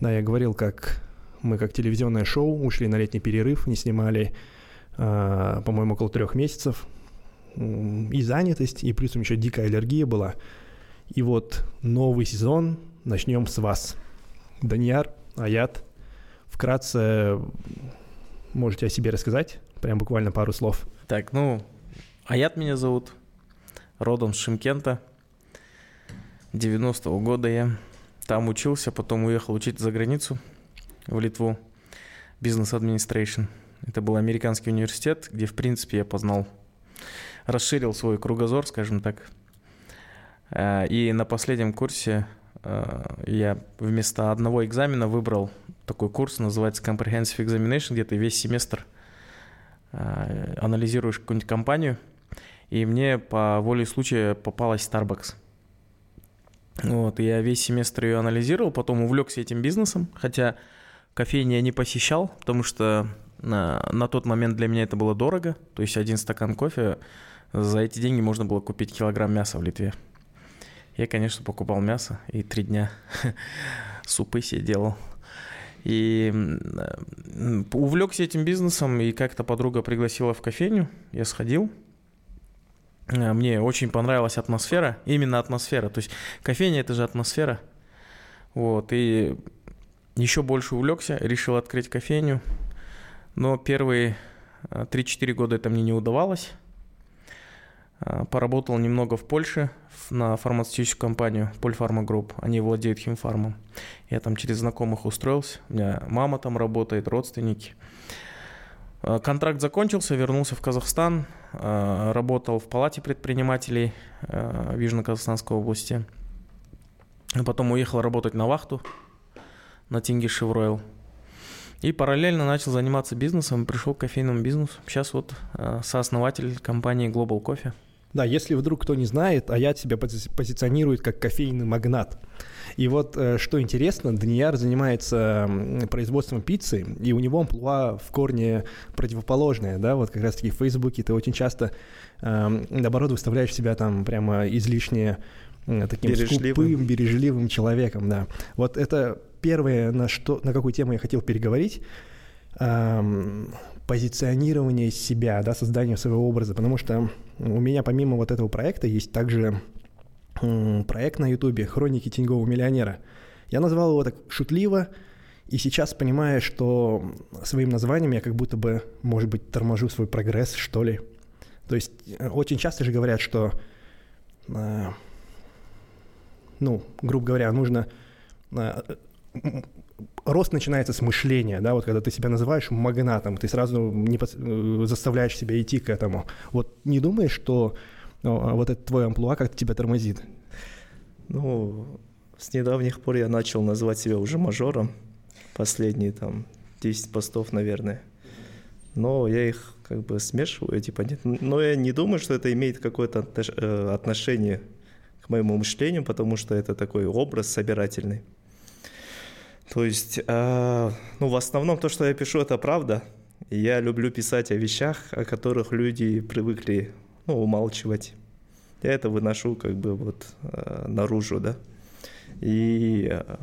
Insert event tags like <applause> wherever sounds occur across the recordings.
Да, я говорил, как мы как телевизионное шоу ушли на летний перерыв, не снимали, э, по-моему, около трех месяцев. И занятость, и плюс еще дикая аллергия была. И вот новый сезон, начнем с вас. Данияр, Аят, вкратце можете о себе рассказать? Прям буквально пару слов. Так, ну, Аят меня зовут, родом с Шимкента. 90-го года я там учился, потом уехал учить за границу, в Литву, бизнес администрейшн. Это был американский университет, где, в принципе, я познал, расширил свой кругозор, скажем так. Э, и на последнем курсе э, я вместо одного экзамена выбрал такой курс, называется Comprehensive Examination, где ты весь семестр э, анализируешь какую-нибудь компанию. И мне по воле случая попалась Starbucks – вот, я весь семестр ее анализировал, потом увлекся этим бизнесом, хотя кофейни я не посещал, потому что на, на тот момент для меня это было дорого. То есть один стакан кофе, за эти деньги можно было купить килограмм мяса в Литве. Я, конечно, покупал мясо и три дня <laughs> супы себе делал. И увлекся этим бизнесом, и как-то подруга пригласила в кофейню, я сходил – Э, мне очень понравилась атмосфера, именно атмосфера. То есть кофейня – это же атмосфера. Вот, и еще больше увлекся, решил открыть кофейню. Но первые 3-4 э, года это мне не удавалось. Э, поработал немного в Польше на фармацевтическую компанию Polpharma Group. Они владеют химфармом. Я там через знакомых устроился. У меня мама там работает, родственники. Э, контракт закончился, вернулся в Казахстан, э, работал в палате предпринимателей э, Южно-Казахстанской области. Потом уехал работать на вахту на Тинге Шевройл. И параллельно начал заниматься бизнесом, пришел к кофейному бизнесу. Сейчас вот сооснователь компании Global Coffee. Да, если вдруг кто не знает, Аят себя позиционирует как кофейный магнат. И вот что интересно, Данияр занимается производством пиццы, и у него амплуа в корне противоположное, да, вот как раз-таки в Фейсбуке ты очень часто, наоборот, выставляешь себя там прямо излишне таким бережливым. скупым, бережливым человеком, да. Вот это первое, на, что, на какую тему я хотел переговорить позиционирование себя, да, создание своего образа, потому что у меня помимо вот этого проекта есть также проект на Ютубе «Хроники теневого миллионера». Я назвал его так шутливо, и сейчас понимаю, что своим названием я как будто бы, может быть, торможу свой прогресс, что ли. То есть э, очень часто же говорят, что, э, ну, грубо говоря, нужно э, рост начинается с мышления, да, вот когда ты себя называешь магнатом, ты сразу не заставляешь себя идти к этому. Вот не думаешь, что ну, а вот этот твой амплуа как-то тебя тормозит? Ну, с недавних пор я начал называть себя уже мажором. Последние там 10 постов, наверное. Но я их как бы смешиваю, типа нет. Но я не думаю, что это имеет какое-то э, отношение к моему мышлению, потому что это такой образ собирательный. То есть, э, ну, в основном то, что я пишу, это правда. я люблю писать о вещах, о которых люди привыкли, ну, умалчивать. Я это выношу как бы вот э, наружу, да. И э,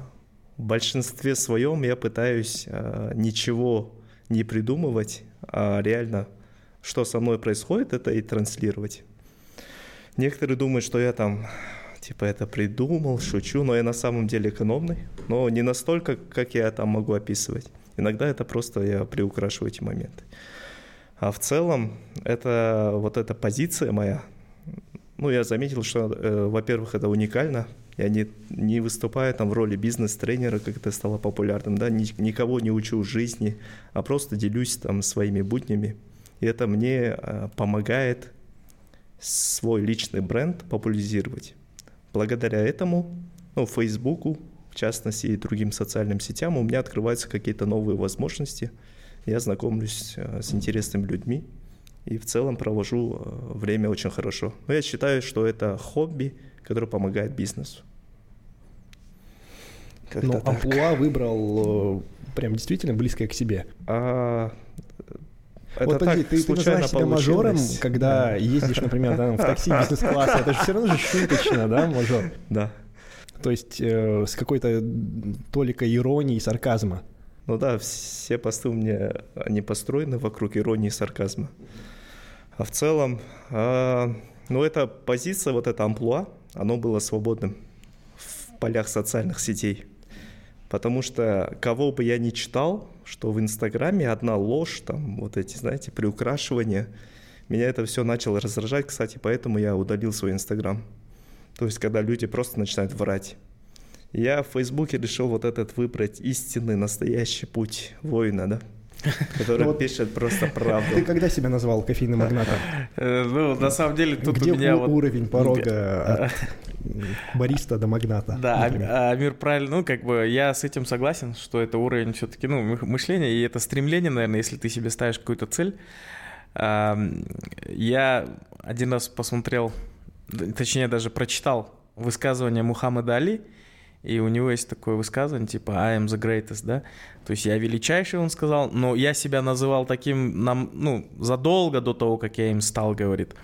в большинстве своем я пытаюсь э, ничего не придумывать, а реально, что со мной происходит, это и транслировать. Некоторые думают, что я там типа это придумал, шучу, но я на самом деле экономный, но не настолько, как я там могу описывать. Иногда это просто я приукрашиваю эти моменты. А в целом, это вот эта позиция моя, ну, я заметил, что, э, во-первых, это уникально. Я не, не выступаю там в роли бизнес-тренера, как это стало популярным, да, Ни, никого не учу жизни, а просто делюсь там своими буднями. И это мне э, помогает свой личный бренд популяризировать. Благодаря этому, ну, Фейсбуку, в частности, и другим социальным сетям, у меня открываются какие-то новые возможности. Я знакомлюсь э, с интересными людьми и в целом провожу э, время очень хорошо. Но я считаю, что это хобби, которое помогает бизнесу. Ну, амплуа выбрал э, прям действительно близкое к себе. А, это вот подожди, ты, ты называешь себя мажором, когда да. ездишь, например, да, в такси бизнес-класса. Это же все равно же шуточно, да, мажор? Да. То есть э, с какой-то толикой иронии и сарказма. Ну да, все посты у меня, они построены вокруг иронии и сарказма. А в целом, э, ну эта позиция, вот это амплуа, оно было свободным в полях социальных сетей. Потому что кого бы я ни читал, что в Инстаграме одна ложь, там вот эти, знаете, приукрашивания, меня это все начало раздражать, кстати, поэтому я удалил свой Инстаграм. То есть, когда люди просто начинают врать. Я в Фейсбуке решил вот этот выбрать истинный, настоящий путь воина, да? <laughs> Который пишет просто правду. Ты когда себя назвал кофейным магнатом? <laughs> Э, ну, на самом деле, тут Где у меня вот... уровень порога от <laughs> бариста до магната? Да, а, Амир правильно, ну, как бы я с этим согласен, что это уровень все-таки, ну, мышления, и это стремление, наверное, если ты себе ставишь какую-то цель. Я один раз посмотрел, точнее, даже прочитал высказывание Мухаммада Али, и у него есть такое высказывание, типа «I am the greatest», да? То есть я величайший, он сказал, но я себя называл таким, нам, ну, задолго до того, как я им стал, говорит.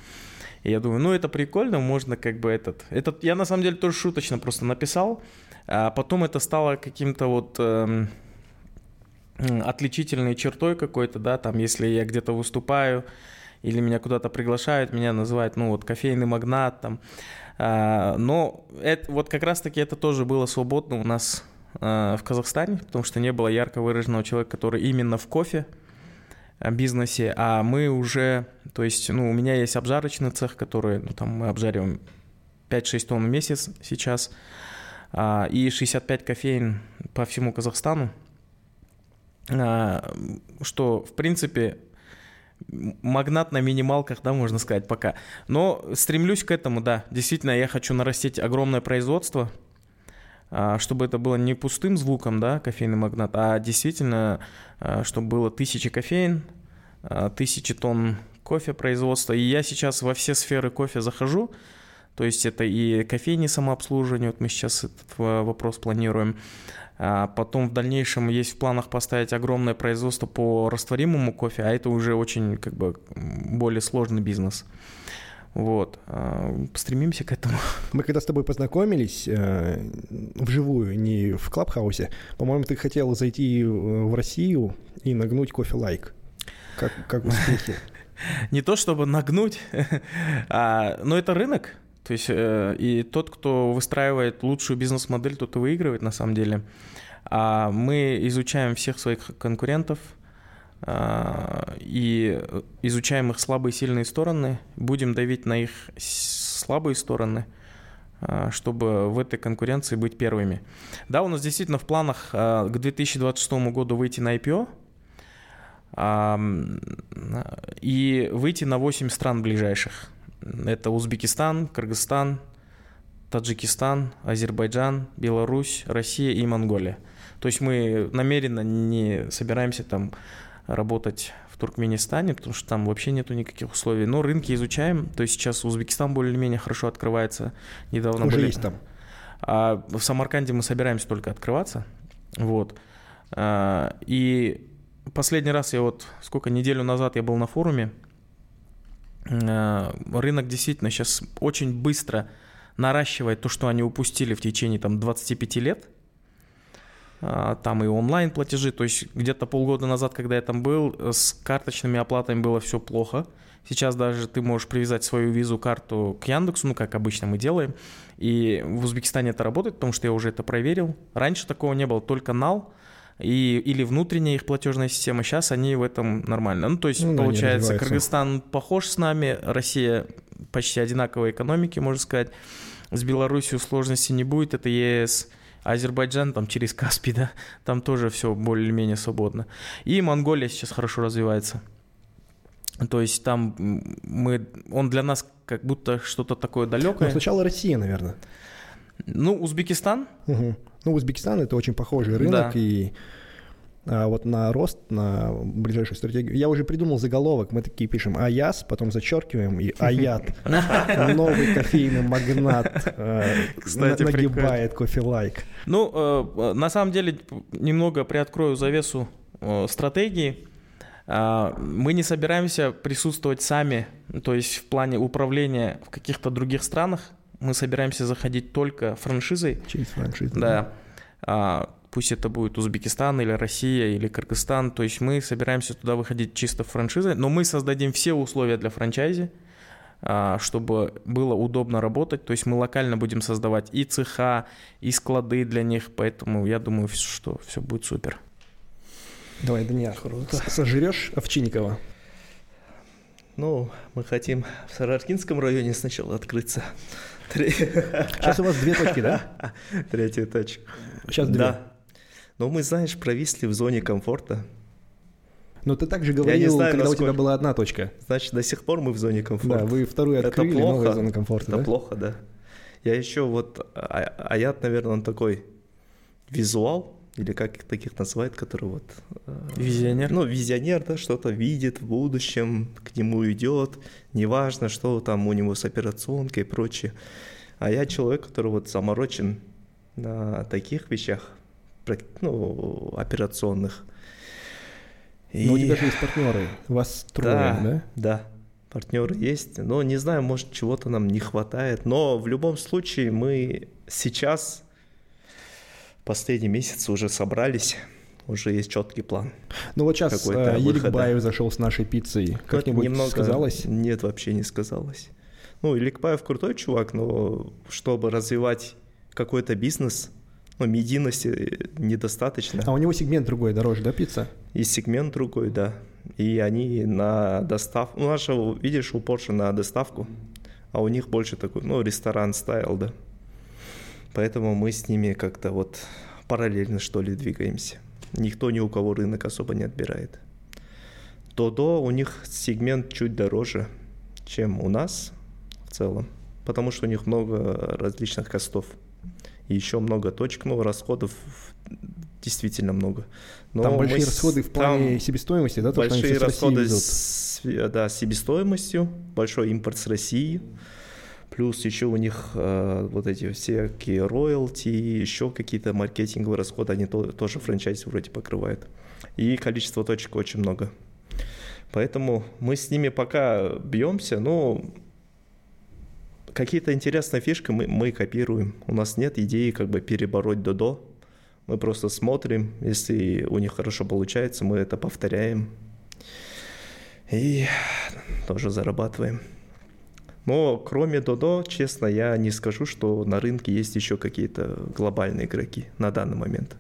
И я думаю, ну, это прикольно, можно как бы этот... этот я на самом деле тоже шуточно просто написал, а потом это стало каким-то вот... Эм, отличительной чертой какой-то, да, там, если я где-то выступаю или меня куда-то приглашают, меня называют, ну, вот, кофейный магнат, там, но это, вот как раз-таки это тоже было свободно у нас а, в Казахстане, потому что не было ярко выраженного человека, который именно в кофе а, бизнесе, а мы уже, то есть, ну, у меня есть обжарочный цех, который, ну, там мы обжариваем 5-6 тонн в месяц сейчас, и 65 кофеин по всему Казахстану, что, в принципе, магнат на минималках, да, можно сказать, пока. Но стремлюсь к этому, да. Действительно, я хочу нарастить огромное производство, а, чтобы это было не пустым звуком, да, кофейный магнат, а действительно, а, чтобы было тысячи кофеин, а, тысячи тонн кофе производства. И я сейчас во все сферы кофе захожу, то есть это и кофейни самообслуживание, вот мы сейчас этот вопрос планируем, потом в дальнейшем есть в планах поставить огромное производство по растворимому кофе, а это уже очень как бы более сложный бизнес. Вот. А, стремимся к этому. <laughs> Мы когда с тобой познакомились э, вживую, не в Клабхаусе, по-моему, ты хотел зайти в Россию и нагнуть кофе лайк. Как, как успехи? <laughs> Не то чтобы нагнуть, <laughs> а, но это рынок. То есть э, и тот, кто выстраивает лучшую бизнес-модель, тот и выигрывает на самом деле. А мы изучаем всех своих конкурентов а, и изучаем их слабые и сильные стороны, будем давить на их слабые стороны, а, чтобы в этой конкуренции быть первыми. Да, у нас действительно в планах а, к 2026 году выйти на IPO и выйти на 8 стран ближайших. Это Узбекистан, Кыргызстан, Таджикистан, Азербайджан, Беларусь, Россия и Монголия. То есть мы намеренно не собираемся там работать в Туркменистане, потому что там вообще нету никаких условий. Но рынки изучаем. То есть сейчас Узбекистан более-менее хорошо открывается. Недавно Уже были... есть там. А в Самарканде мы собираемся только открываться. Вот. А, и последний раз я вот сколько неделю назад я был на форуме рынок действительно сейчас очень быстро наращивает то, что они упустили в течение там, 25 лет. А, там и онлайн платежи, то есть где-то полгода назад, когда я там был, с карточными оплатами было все плохо. Сейчас даже ты можешь привязать свою визу-карту к Яндексу, ну, как обычно мы делаем. И в Узбекистане это работает, потому что я уже это проверил. Раньше такого не было, только нал и, или внутренняя их платежная система. Сейчас они в этом нормально. Ну, то есть, ну, получается, Кыргызстан похож с нами, Россия почти одинаковые экономики, можно сказать. С Беларусью сложностей не будет, это ЕС. Азербайджан там через Каспий, да, там тоже все более-менее свободно. И Монголия сейчас хорошо развивается. То есть там мы, он для нас как будто что-то такое далекое. Ну, сначала Россия, наверное. Ну, Узбекистан. Угу. Ну, Узбекистан это очень похожий рынок, да. и а вот на рост, на ближайшую стратегию. Я уже придумал заголовок, мы такие пишем «Аяс», потом зачеркиваем, и <laughs> «Аят». Новый кофейный магнат э, нагибает кофе-лайк. Ну, э, на самом деле, немного приоткрою завесу э, стратегии. А, мы не собираемся присутствовать сами, то есть в плане управления в каких-то других странах, мы собираемся заходить только франшизой. Через франшизу. Да. А, пусть это будет Узбекистан или Россия или Кыргызстан. То есть мы собираемся туда выходить чисто франшизой, но мы создадим все условия для франчайзи, а, чтобы было удобно работать. То есть мы локально будем создавать и цеха, и склады для них, поэтому я думаю, что все будет супер. Давай, Даниил, сожрешь Овчинникова? Ну, мы хотим в Сараркинском районе сначала открыться. Сейчас у вас две точки, да? Третья точка. Сейчас две. Да. Но мы, знаешь, провисли в зоне комфорта. Но ты также говорил, знаю, когда насколько... у тебя была одна точка. Значит, до сих пор мы в зоне комфорта. Да, вы вторую открыли, это плохо. новая зона комфорта, Это да? плохо, да. Я еще вот, а, Аят, наверное, он такой визуал, или как таких называют, которые вот... Э, визионер? Ну, визионер, да, что-то видит в будущем, к нему идет, неважно, что там у него с операционкой и прочее. А я человек, который вот заморочен на таких вещах, ну, операционных. И... Но у тебя же есть партнеры, у вас трое, да? Да, да партнеры есть, но не знаю, может чего-то нам не хватает, но в любом случае мы сейчас последний месяц уже собрались, уже есть четкий план. Ну вот сейчас э, Ерик Баев зашел с нашей пиццей, как-нибудь немного... сказалось? Нет, вообще не сказалось. Ну, Иликбаев крутой чувак, но чтобы развивать какой-то бизнес, ну, медийности недостаточно. А у него сегмент другой, дороже, да, пицца? И сегмент другой, да. И они на доставку, ну, наша, видишь, у Porsche на доставку, а у них больше такой, ну, ресторан стайл, да. Поэтому мы с ними как-то вот параллельно, что ли, двигаемся. Никто ни у кого рынок особо не отбирает. Додо, у них сегмент чуть дороже, чем у нас в целом, потому что у них много различных костов. И еще много точек, ну, расходов действительно много. Но там большие расходы в плане себестоимости, да? То, большие расходы с, да, себестоимостью, большой импорт с России. Плюс еще у них э, вот эти всякие роялти, еще какие-то маркетинговые расходы, они то, тоже франчайз вроде покрывают. И количество точек очень много. Поэтому мы с ними пока бьемся, но какие-то интересные фишки мы, мы копируем. У нас нет идеи как бы перебороть Додо. Мы просто смотрим, если у них хорошо получается, мы это повторяем. И тоже зарабатываем. Но кроме Додо, честно, я не скажу, что на рынке есть еще какие-то глобальные игроки на данный момент.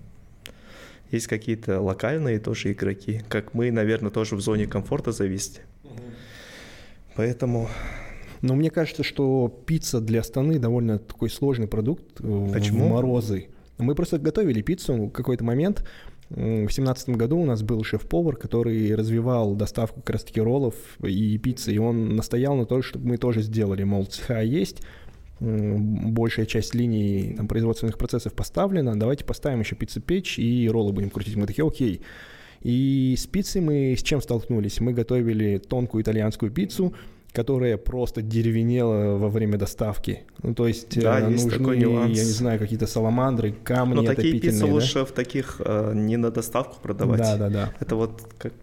Есть какие-то локальные тоже игроки, как мы, наверное, тоже в зоне комфорта зависите. Поэтому... Но мне кажется, что пицца для Астаны довольно такой сложный продукт Почему? в морозы. Мы просто готовили пиццу в какой-то момент, в семнадцатом году у нас был шеф-повар, который развивал доставку как раз-таки роллов и пиццы, и он настоял на том, чтобы мы тоже сделали, мол, цеха есть, большая часть линий там, производственных процессов поставлена, давайте поставим еще пиццепечь и роллы будем крутить. Мы такие, окей. И с пиццей мы с чем столкнулись? Мы готовили тонкую итальянскую пиццу, которая просто деревенела во время доставки. Ну, то есть, да, э, есть нужны, я не знаю, какие-то саламандры, камни Но такие пиццы да? лучше в таких э, не на доставку продавать. Да, да, да. Это вот как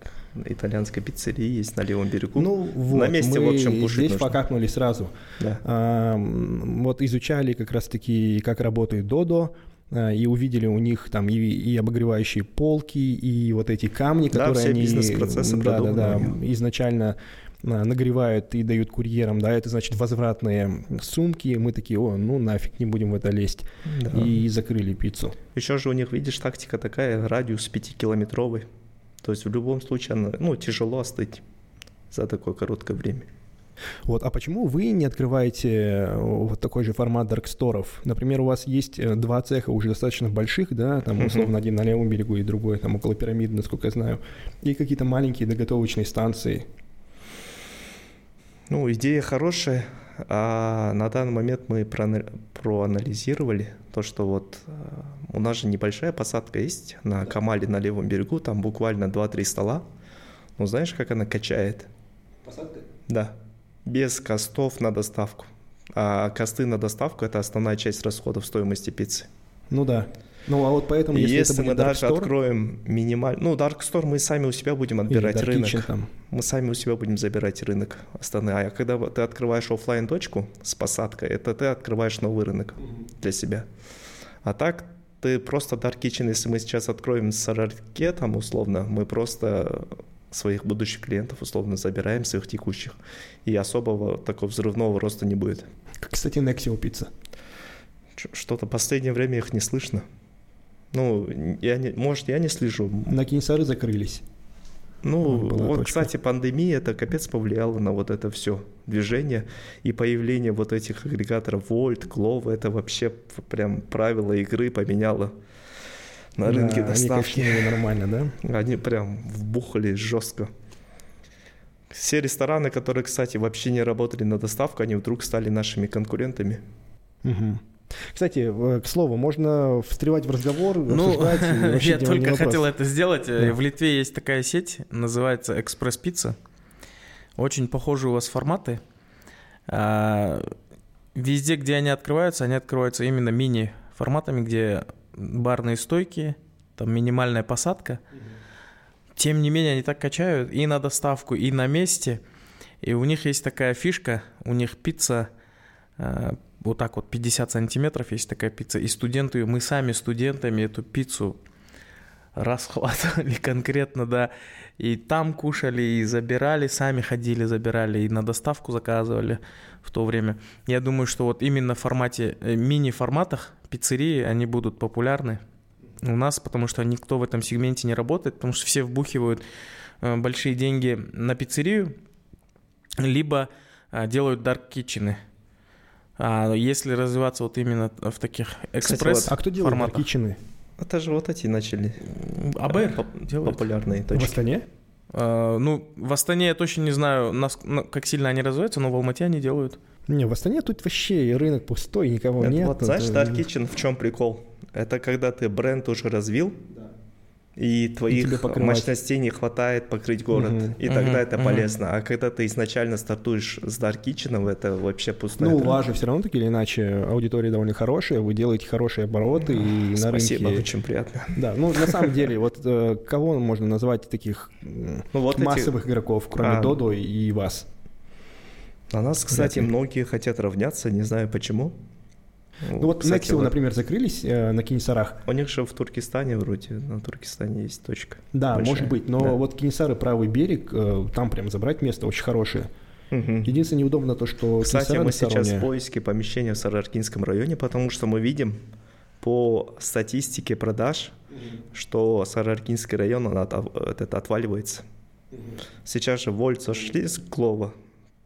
итальянская пиццерия есть на левом берегу. Ну вот, на месте, мы в общем, кушать здесь нужно. покакнули сразу. Да. А, вот изучали как раз-таки, как работает Додо, а, и увидели у них там и, и обогревающие полки, и вот эти камни, да, которые все они бизнес-процессы да, да, да, изначально нагревают и дают курьерам, да, это значит возвратные сумки, мы такие, о, ну нафиг, не будем в это лезть, да. и закрыли пиццу. Еще же у них, видишь, тактика такая, радиус 5-километровый, то есть в любом случае, ну, тяжело остыть за такое короткое время. Вот, а почему вы не открываете э, вот такой же формат дарксторов? Например, у вас есть э, два цеха уже достаточно больших, да, там условно один на левом берегу и другой там около пирамиды, насколько я знаю, и какие-то маленькие доготовочные станции. Ну, идея хорошая, а на данный момент мы проанализировали то, что вот э, у нас же небольшая посадка есть на Камале на левом берегу, там буквально 2-3 стола. Ну, знаешь, как она качает? Посадка? Да, без костов на доставку. А косты на доставку – это основная часть расходов стоимости пиццы. Ну да. Ну, а вот поэтому, если, если это мы даже Dark Store, откроем минимальный... Ну, Dark Store мы сами у себя будем отбирать рынок. Kitchen там, Мы сами у себя будем забирать рынок основной. А когда ты открываешь оффлайн точку с посадкой, это ты открываешь новый рынок для себя. А так ты просто Dark Kitchen, если мы сейчас откроем Сарарке, там условно, мы просто своих будущих клиентов условно забираем, своих текущих. И особого такого взрывного роста не будет. кстати, Nexio пицца. Что-то в последнее время их не слышно. Ну, я не, может, я не слежу. На Кинсары закрылись. Ну, Была вот, точка. кстати, пандемия это капец повлияла на вот это все движение и появление вот этих агрегаторов Volt, Glovo, это вообще прям правила игры поменяло на рынке Да, Они доставки. качнули нормально, да? <laughs> Они прям вбухали жестко. Все рестораны, которые, кстати, вообще не работали на доставку, они вдруг стали нашими конкурентами. Мгм. Кстати, э, к слову, можно встревать в разговор, Ну, <laughs> я только хотел это сделать. Э, Да. В Литве есть такая сеть, называется Экспресс Пицца. Очень похожи у вас форматы. А, Везде, где они открываются, они открываются именно мини-форматами, где барные стойки, там минимальная посадка. Тем не менее, они так качают и на доставку, и на месте. И у них есть такая фишка, у них пицца э, вот так вот 50 сантиметров есть такая пицца. И студенты, мы сами студентами эту пиццу расхватывали <laughs> конкретно, да. И там кушали, и забирали, сами ходили, забирали, и на доставку заказывали в то время. Я думаю, что вот именно в формате, э, мини-форматах пиццерии, они будут популярны у нас, потому что никто в этом сегменте не работает, потому что все вбухивают э, большие деньги на пиццерию, либо э, делают дарк китчены. А если развиваться вот именно в таких экспресс А кто делает форматах? кичены? Это же вот эти начали АБР поп- делают. популярные В точки. Астане? А, ну, в Астане я точно не знаю, нас- ну, как сильно они развиваются, но в Алмате они делают. Не, в Астане тут вообще рынок пустой, никого Это нет. вот, знаешь, это- Dark Kitchen в чем прикол? Это когда ты бренд уже развил, и твоих покрывать. мощностей не хватает покрыть город. Мгм. И тогда Мгм, это мгм. полезно. А когда ты изначально стартуешь с Dark Kitchen, это вообще пустая Ну, у трата. вас же все равно так или иначе аудитория довольно хорошая, вы делаете хорошие обороты и на Спасибо, рынке... очень приятно. Да, ну на самом деле, вот э, кого можно назвать таких Ну вот эти- массовых игроков, кроме А. Додо и вас? На нас, кстати, многие хотят равняться, не знаю почему. Ну вот кстати, Nexio, вот например, закрылись э, на Кинесарах. У них же в Туркестане вроде, на Туркестане есть точка. Да, Большая. может быть, но Да. вот Кинесары правый берег, э, там прям забрать место очень хорошее. Мгм. Единственное неудобно то, что Кстати, мы сейчас в поиске помещения в Сараркинском районе, потому что мы видим по статистике продаж, что Сараркинский район он от- этот отваливается. Сейчас же Вольт сошли с Клова.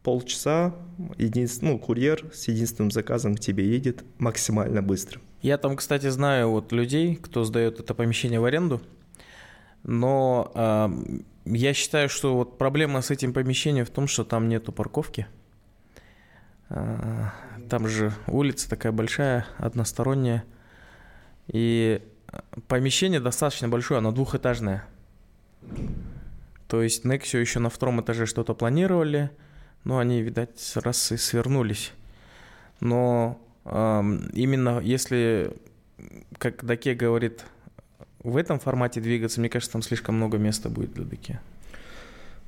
Полчаса, единствен- ну, курьер с единственным заказом к тебе едет максимально быстро. Я там, кстати, знаю вот людей, кто сдает это помещение в аренду, но а, я считаю, что вот проблема с этим помещением в том, что там нету парковки. А, Там же улица такая большая, односторонняя, и помещение достаточно большое, оно двухэтажное. То есть Nexio еще на втором этаже что-то планировали, но они, видать, раз и свернулись. Но ам, именно если, как Даке говорит, в этом формате двигаться, мне кажется, там слишком много места будет для Даке.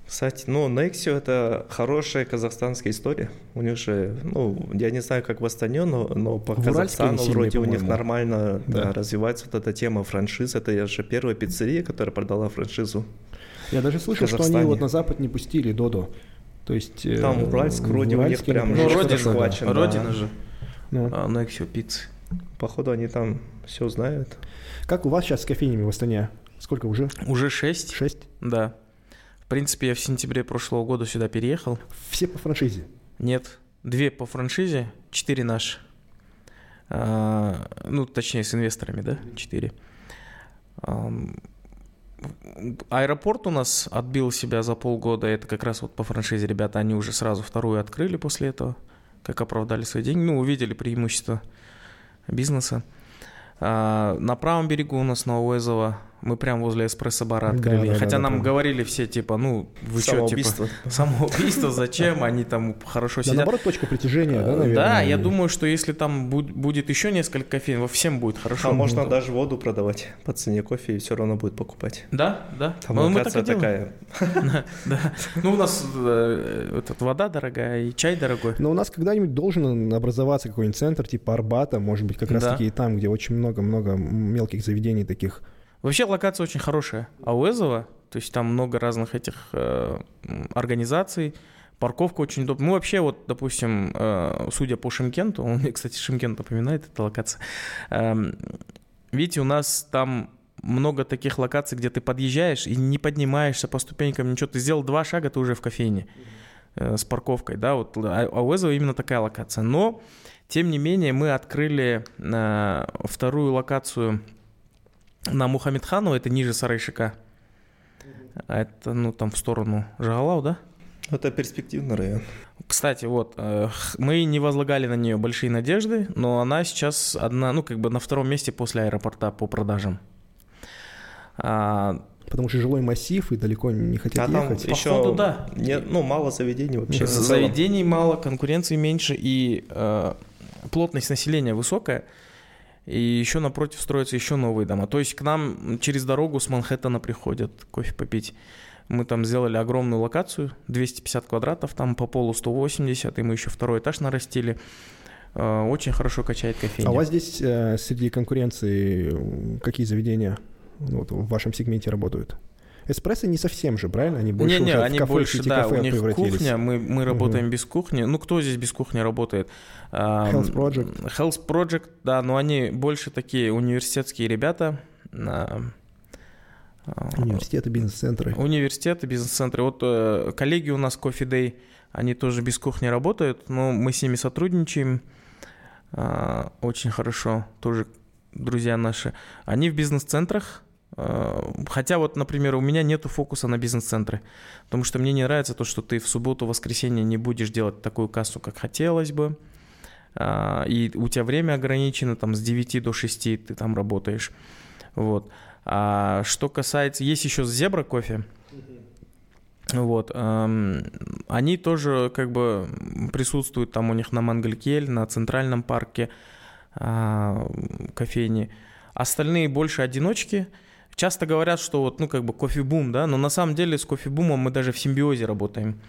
Кстати, ну, Nexio это хорошая казахстанская история. У них же, ну, я не знаю, как в Астане, но, но по В Казахстану они сильные, вроде у них по-моему. нормально да, Да. развивается вот эта тема франшиз. Это же первая пиццерия, которая продала франшизу. Я даже слышал, что они вот на Запад не пустили Додо. То есть... э, Там Уральск в вроде у них прям Ну, родина, схвачен, да. родина же, Ну, а, Nexio пиццы. Походу, они там все знают. Как у вас сейчас с кофейнями в Астане? Сколько уже? Уже шесть, Шесть? да. В принципе, я в сентябре прошлого года сюда переехал. Все по франшизе? Нет, две по франшизе, четыре наши. А, ну, точнее, с инвесторами, да, четыре. Ам, Аэропорт у нас отбил себя за полгода. Это как раз вот по франшизе ребята, они уже сразу вторую открыли после этого, как оправдали свои деньги. Ну, увидели преимущество бизнеса. А, на правом берегу у нас Новоэзово Мы прям возле эспрессо-бара открыли. Да, да, Хотя да, нам да. говорили все, типа, ну, вы что, типа, <laughs> Самоубийство. зачем? Они там хорошо Да, сидят. наоборот, точка притяжения, да, Э, наверное? Да, я думаю, что если там буд- будет еще несколько кофеин, во всем будет хорошо. Там можно даже воду продавать по цене кофе, и все равно будет покупать. Да, да. Там Ну, мы так и локация делаем. такая. <laughs> Да. Ну, у нас э, этот, вода дорогая и чай дорогой. Но у нас когда-нибудь должен образоваться какой-нибудь центр типа Арбата, может быть, как раз-таки и там, где очень много-много мелких заведений таких. Вообще локация очень хорошая. А у Эзова, то есть там много разных этих э, организаций, парковка очень удобная. Мы вообще вот, допустим, э, судя по Шимкенту, <laughs> он мне, кстати, Шимкент напоминает, эта локация. эм, видите, у нас там много таких локаций, где ты подъезжаешь и не поднимаешься по ступенькам, ничего. Ты сделал два шага, ты уже в кофейне э, с парковкой, да, вот. А а у Эзова именно такая локация. Но, тем не менее, мы открыли э, вторую локацию на Мухаммедханова, это ниже Сарайшика. А Это, ну, там в сторону Жагалау, да? Это перспективный район. Кстати, вот, э, мы не возлагали на нее большие надежды, но она сейчас одна, ну, как бы на втором месте после аэропорта по продажам. А, Потому что жилой массив и далеко не хотят А там ехать. еще Походу, да. нет, ну, мало заведений вообще. заведений мало, конкуренции меньше и э, плотность населения высокая. И еще напротив строятся еще новые дома. То есть к нам через дорогу с Манхэттена приходят кофе попить. Мы там сделали огромную локацию, 250 квадратов, там по полу 180, и мы еще второй этаж нарастили. Э, Очень хорошо качает кофейня. А у вас здесь э, среди конкуренции какие заведения вот, в вашем сегменте работают? Эспрессо не совсем же, правильно? Они больше Не-не, уже они в кафе, больше, да, сити-кафе у них кухня, мы, мы работаем без кухни. Ну, кто здесь без кухни работает? Health Project. Health Project, да, но они больше такие университетские ребята. а, Университеты, бизнес-центры. Университеты, бизнес-центры. Вот э, коллеги у нас Coffee Day, они тоже без кухни работают, но мы с ними сотрудничаем а, очень хорошо, тоже друзья наши. Они в бизнес-центрах, хотя вот, например, у меня нету фокуса на бизнес-центры, потому что мне не нравится то, что ты в субботу, воскресенье не будешь делать такую кассу, как хотелось бы, А, и у тебя время ограничено, там с 9 до 6 ты там работаешь, вот. А что касается, есть еще зебра кофе, вот, эм, они тоже как бы присутствуют там у них на Мангалькель, на Центральном парке а, кофейни. Остальные больше одиночки. Часто говорят, что вот, ну, как бы кофе-бум, да, но на самом деле с кофе-бумом мы даже в симбиозе работаем.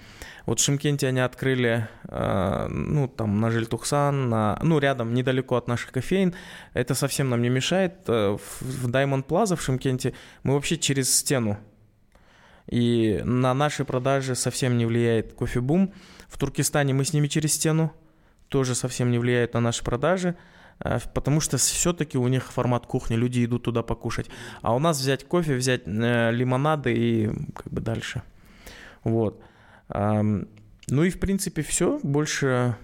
Вот в Шимкенте они открыли, э, ну, там, на Жильтухсан, на, ну, рядом, недалеко от наших кофеин. Это совсем нам не мешает. Э, В, в Diamond Plaza в Шимкенте мы вообще через стену. И на наши продажи совсем не влияет кофе-бум. В Туркестане мы с ними через стену. Тоже совсем не влияет на наши продажи. Э, Потому что все-таки у них формат кухни, люди идут туда покушать. А у нас взять кофе, взять э, лимонады и как бы дальше. Вот. Ну и в принципе все. Больше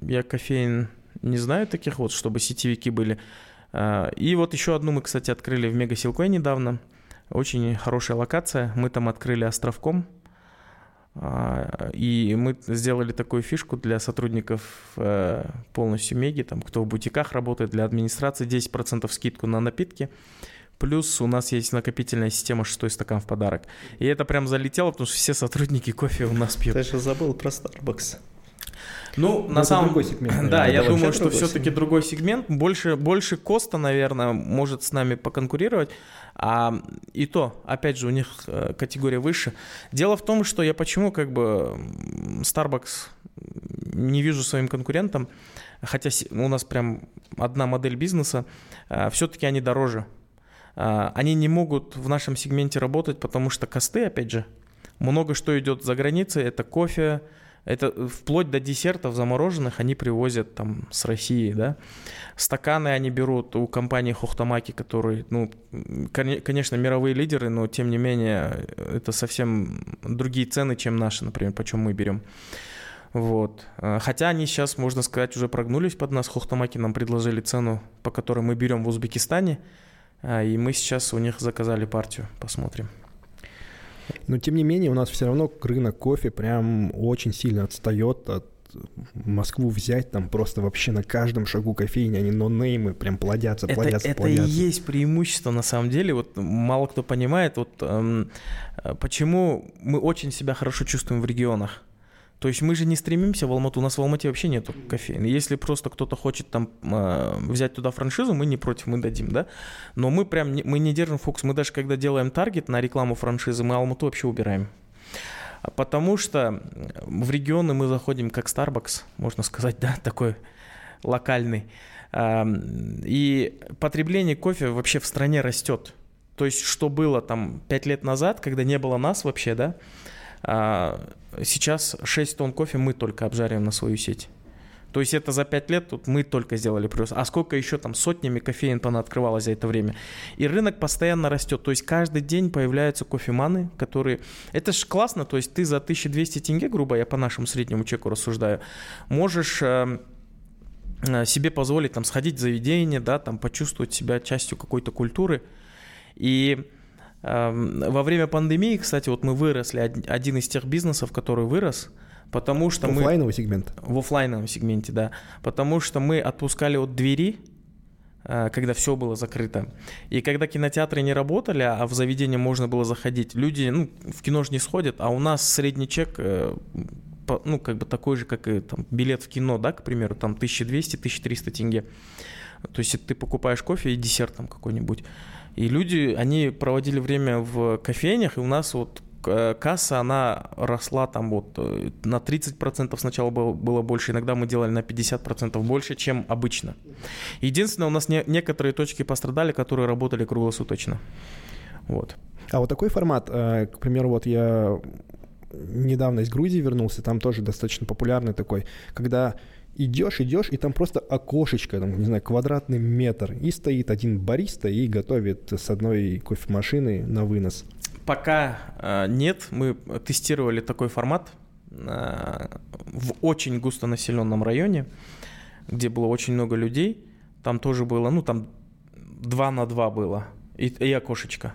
я кофеин не знаю таких вот, чтобы сетевики были. А, И вот еще одну мы, кстати, открыли в Мега Силкой недавно. Очень хорошая локация. Мы там открыли островком. А, И мы сделали такую фишку для сотрудников э, полностью Меги, там, кто в бутиках работает, для администрации 10% скидку на напитки. Плюс у нас есть накопительная система «Шестой стакан в подарок». И это прям залетело, потому что все сотрудники кофе у нас пьют. Ты же забыл про Starbucks. Ну, Ну, на самом другой сегмент, <clears throat> Да, я думаю, что все-таки другой сегмент. Больше, больше Коста, наверное, может с нами поконкурировать. А, и то, опять же, у них э, категория выше. Дело в том, что я почему как бы Starbucks не вижу своим конкурентом, хотя у нас прям одна модель бизнеса, все-таки они дороже. А, Они не могут в нашем сегменте работать, потому что косты, опять же, много что идет за границей, это кофе, это вплоть до десертов замороженных они привозят там с России, да. Стаканы они берут у компании Хохтамаки, которые, ну, коне- конечно, мировые лидеры, но тем не менее это совсем другие цены, чем наши, например, почем мы берем. Вот. Хотя они сейчас, можно сказать, уже прогнулись под нас. Хохтамаки нам предложили цену, по которой мы берем в Узбекистане. А, И мы сейчас у них заказали партию. Посмотрим. Но тем не менее у нас все равно рынок кофе прям очень сильно отстает от Москву взять, там просто вообще на каждом шагу кофейни, они нонеймы прям плодятся, плодятся, это, плодятся. Это и есть преимущество на самом деле. Вот мало кто понимает, вот эм, почему мы очень себя хорошо чувствуем в регионах. То есть мы же не стремимся в Алмату, у нас в Алмате вообще нету кофеин. Если просто кто-то хочет там э, взять туда франшизу, мы не против, мы дадим, да. Но мы прям не, мы не держим фокус. Мы даже когда делаем таргет на рекламу франшизы, мы Алмату вообще убираем. Потому что в регионы мы заходим как Starbucks, можно сказать, да, <laughs> такой локальный. И потребление кофе вообще в стране растет. То есть, что было там 5 лет назад, когда не было нас вообще, да, а, сейчас 6 тонн кофе мы только обжариваем на свою сеть. То есть это за 5 лет тут мы только сделали плюс. А сколько еще там сотнями кофеин открывалось за это время. И рынок постоянно растет. То есть каждый день появляются кофеманы, которые... Это же классно. То есть ты за 1200 тенге, грубо я по нашему среднему чеку рассуждаю, можешь эм, э, себе позволить там сходить в заведение, да, там почувствовать себя частью какой-то культуры. И во время пандемии, кстати, вот мы выросли, один из тех бизнесов, который вырос, потому что в мы... офлайновый сегмент? В офлайновом сегменте, да. Потому что мы отпускали от двери, э, когда все было закрыто. И когда кинотеатры не работали, а в заведение можно было заходить, люди, ну, в кино же не сходят, а у нас средний чек, э, ну, как бы такой же, как и там билет в кино, да, к примеру, там 1200-1300 тенге. То есть ты покупаешь кофе и десерт там какой-нибудь. И люди, они проводили время в кофейнях, и у нас вот э, касса, она росла там вот э, на 30% сначала было, больше, иногда мы делали на 50% больше, чем обычно. Единственное, у нас не, некоторые точки пострадали, которые работали круглосуточно. Вот. А вот такой формат, э, к примеру, вот я недавно из Грузии вернулся, там тоже достаточно популярный такой, когда идешь, идешь, и там просто окошечко, там, не знаю, квадратный метр, и стоит один бариста и готовит с одной кофемашины на вынос. Пока э, нет, мы тестировали такой формат э, в очень густонаселенном районе, где было очень много людей. Там тоже было, ну там два на два было, и, и окошечко.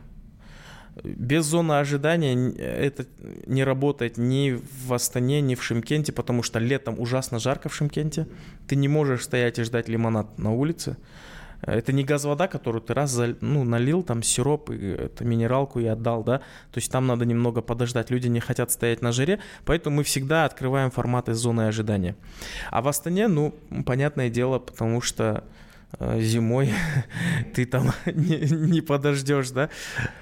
Без зоны ожидания это не работает ни в Астане, ни в Шимкенте, потому что летом ужасно жарко в Шимкенте. Ты не можешь стоять и ждать лимонад на улице. Это не газ-вода, которую ты раз ну, налил, там сироп, и, это минералку и отдал, да. То есть там надо немного подождать. Люди не хотят стоять на жаре, поэтому мы всегда открываем форматы зоны ожидания. А в Астане, ну, понятное дело, потому что зимой <laughs> ты там <laughs> не, не подождешь, да.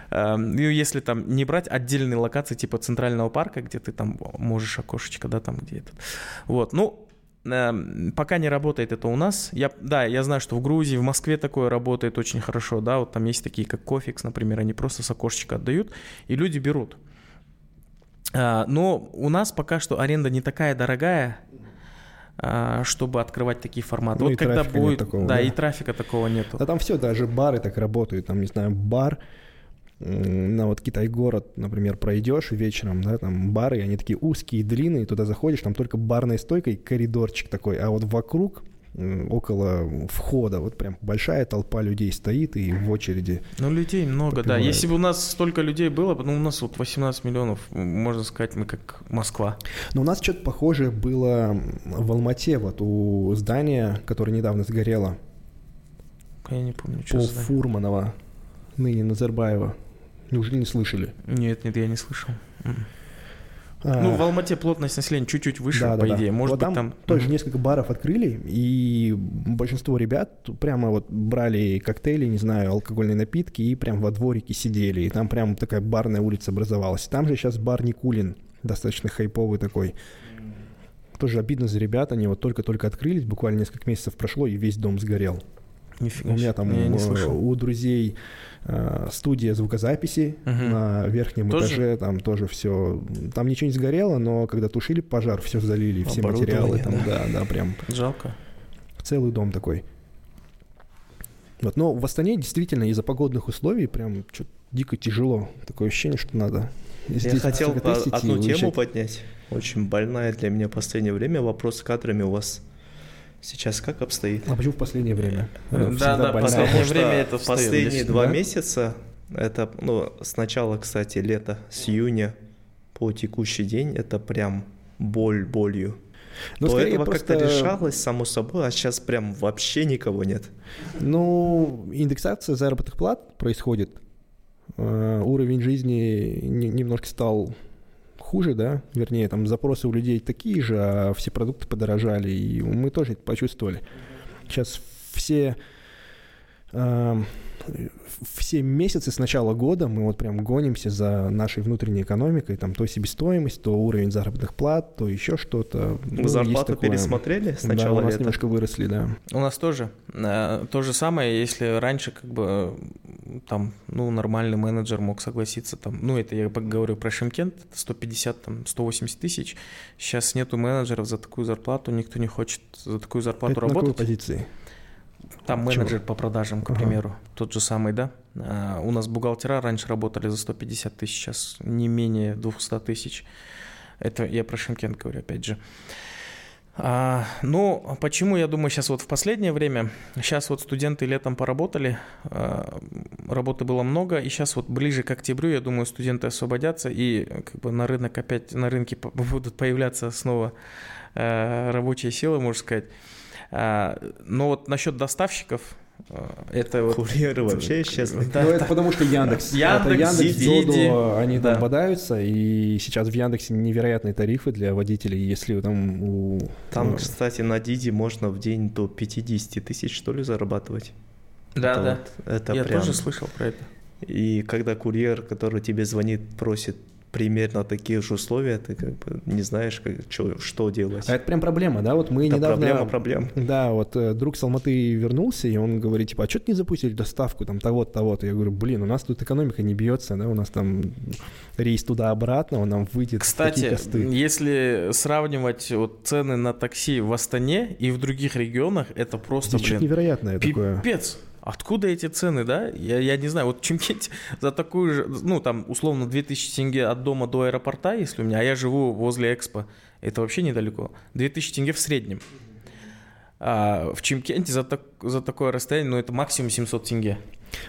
Эм, ну, если там не брать отдельные локации типа центрального парка, где ты там можешь окошечко, да, там где это. Вот, ну, эм, пока не работает это у нас. Я, да, я знаю, что в Грузии, в Москве такое работает очень хорошо, да, вот там есть такие, как Кофикс, например, они просто с окошечка отдают, и люди берут. Э, но у нас пока что аренда не такая дорогая, чтобы открывать такие форматы. Ну, вот когда будет, такого, да, да, и трафика такого нету. Да там все, даже бары так работают, там, не знаю, бар, на вот Китай-город, например, пройдешь вечером, да, там бары, они такие узкие, длинные, туда заходишь, там только барная стойка и коридорчик такой, а вот вокруг около входа. Вот прям большая толпа людей стоит и в очереди. Ну, людей много, попивают. да. Если бы у нас столько людей было, ну, у нас вот 18 миллионов, можно сказать, мы как Москва. Но у нас что-то похожее было в Алмате, вот у здания, которое недавно сгорело. Я не помню, что По Фурманова, ныне Назарбаева. Неужели не слышали? Нет, нет, я не слышал. Ну, в Алмате плотность населения чуть-чуть выше, да, по да, идее. Да. Может вот быть, там, там тоже несколько баров открыли, и большинство ребят прямо вот брали коктейли, не знаю, алкогольные напитки, и прям во дворике сидели. И там прям такая барная улица образовалась. Там же сейчас бар Никулин, достаточно хайповый такой. Тоже обидно за ребят, они вот только-только открылись, буквально несколько месяцев прошло, и весь дом сгорел. Нифига У меня там я не э, у друзей э, студия звукозаписи угу. на верхнем тоже? этаже, там тоже все, там ничего не сгорело, но когда тушили пожар, все залили, все материалы там, да, да, прям. Жалко. Целый дом такой. Вот, но в Астане действительно из-за погодных условий прям что-то дико тяжело. Такое ощущение, что надо здесь Я хотел одну тему поднять. Очень больная для меня в последнее время. Вопрос с кадрами у вас Сейчас как обстоит? А почему в последнее время? Да, да, в последнее время это Последние два месяца, это, ну, сначала, кстати, лето, с июня по текущий день, это прям боль болью. Ну, До этого просто- как-то решалось само собой, а сейчас прям вообще никого нет. Ну, индексация заработных плат происходит. Э, Уровень жизни не- немножко стал хуже, да, вернее, там запросы у людей такие же, а все продукты подорожали, и мы тоже это почувствовали. Сейчас все эм, все месяцы с начала года мы вот прям гонимся за нашей внутренней экономикой, там то себестоимость, то уровень заработных плат, то еще что-то. Ну, Зарплату такое. пересмотрели с Да, начала у нас лета? немножко выросли, да. У нас тоже. э, То же самое, если раньше как бы э, там, ну, нормальный менеджер мог согласиться там, ну, это я говорю про Шимкент, это 150, там, 180 тысяч. Сейчас нету менеджеров за такую зарплату, никто не хочет за такую зарплату Это на какой работать. позиции? Там Чего? менеджер по продажам, к Ага. примеру, тот же самый, да. А, У нас бухгалтера раньше работали за 150 тысяч, сейчас не менее 200 тысяч. Это я про Шимкент говорю, опять же. А, ну, почему, я думаю, сейчас вот в последнее время, сейчас вот студенты летом поработали, а, работы было много, и сейчас вот ближе к октябрю, я думаю, студенты освободятся, и как бы на рынок опять, на рынке будут появляться снова э, рабочие силы, можно сказать. А, Но вот насчет доставщиков, э, это вот... Курьеры вообще исчезли. Да, ну, это потому что Яндекс. Яндекс, это Яндекс, Диди. Додо, они Да. там бодаются, и сейчас в Яндексе невероятные тарифы для водителей, если там у... Там, э, кстати, на Диди можно в день до 50 тысяч, что ли, зарабатывать. Да, это да. вот- это Я прям... тоже слышал про это. И когда курьер, который тебе звонит, просит примерно таких же условия, ты как бы не знаешь, как, чё- что делать. А это прям проблема, да? Вот мы Это недавно... проблема проблем. <laughs> Да, вот э, друг с Алматы вернулся, и он говорит, типа, а что ты не запустили доставку там того-то, того-то? Я говорю, блин, у нас тут экономика не бьется, да, у нас там рейс туда-обратно, он нам выйдет Кстати, такие если сравнивать вот цены на такси в Астане и в других регионах, это просто, Здесь что-то блин, невероятное такое. пипец. Откуда эти цены, да? Я, я не знаю, вот в Чемкенте <laughs> за такую же, ну, там, условно, 2000 тенге от дома до аэропорта, если у меня, а я живу возле Экспо, это вообще недалеко. 2000 тенге в среднем. А в Чемкенте за, так, за такое расстояние, ну, это максимум 700 тенге.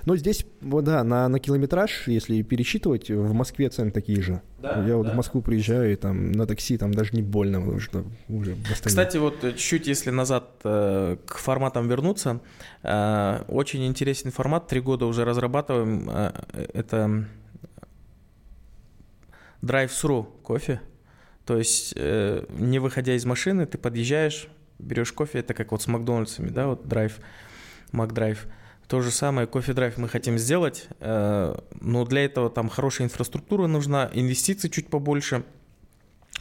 Ну, здесь, вот да, на, на километраж, если пересчитывать, в Москве цены такие же. Да, Я вот да. в Москву приезжаю, и там на такси там даже не больно, потому что уже. Кстати, вот э, чуть-чуть, если назад э, к форматам вернуться, э, очень интересный формат, три года уже разрабатываем, э, это drive-thru кофе, то есть э, не выходя из машины, ты подъезжаешь, берешь кофе, это как вот с Макдональдсами, да, вот драйв, Макдрайв. То же самое, кофе-драйв мы хотим сделать, э, но для этого там хорошая инфраструктура нужна, инвестиций чуть побольше,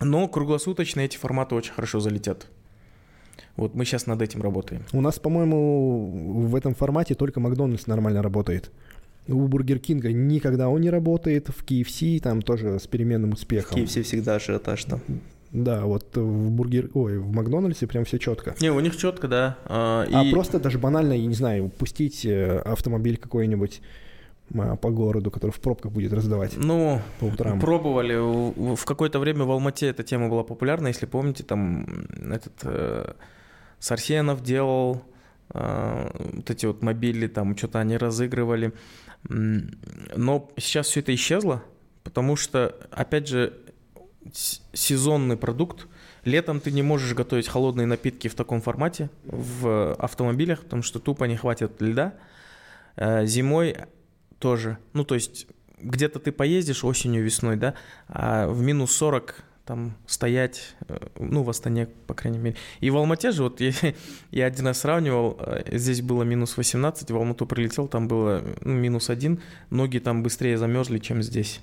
но круглосуточно эти форматы очень хорошо залетят. Вот мы сейчас над этим работаем. У нас, по-моему, в этом формате только Макдональдс нормально работает. У Бургер Кинга никогда он не работает, в KFC там тоже с переменным успехом. KFC всегда ажиотаж там. Да, вот в Бургер... Ой, в Макдональдсе прям все четко. Не, у них четко, да. А, А и- просто даже банально, я не знаю, пустить э, автомобиль какой-нибудь а, по городу, который в пробках будет раздавать Ну, по утрам. пробовали. В какое-то время в Алмате эта тема была популярна, если помните, там этот э, Сарсенов делал э, вот эти вот мобили, там что-то они разыгрывали. Но сейчас все это исчезло, потому что, опять же, сезонный продукт. Летом ты не можешь готовить холодные напитки в таком формате в автомобилях, потому что тупо не хватит льда. Э, Зимой тоже. Ну, то есть где-то ты поездишь осенью, весной, да, а в минус 40 там стоять, э, ну, в Астане, по крайней мере. И в Алмате же, вот <laughs> я, я один раз сравнивал, э, здесь было минус 18, в Алмату прилетел, там было ну, минус 1, ноги там быстрее замерзли, чем здесь.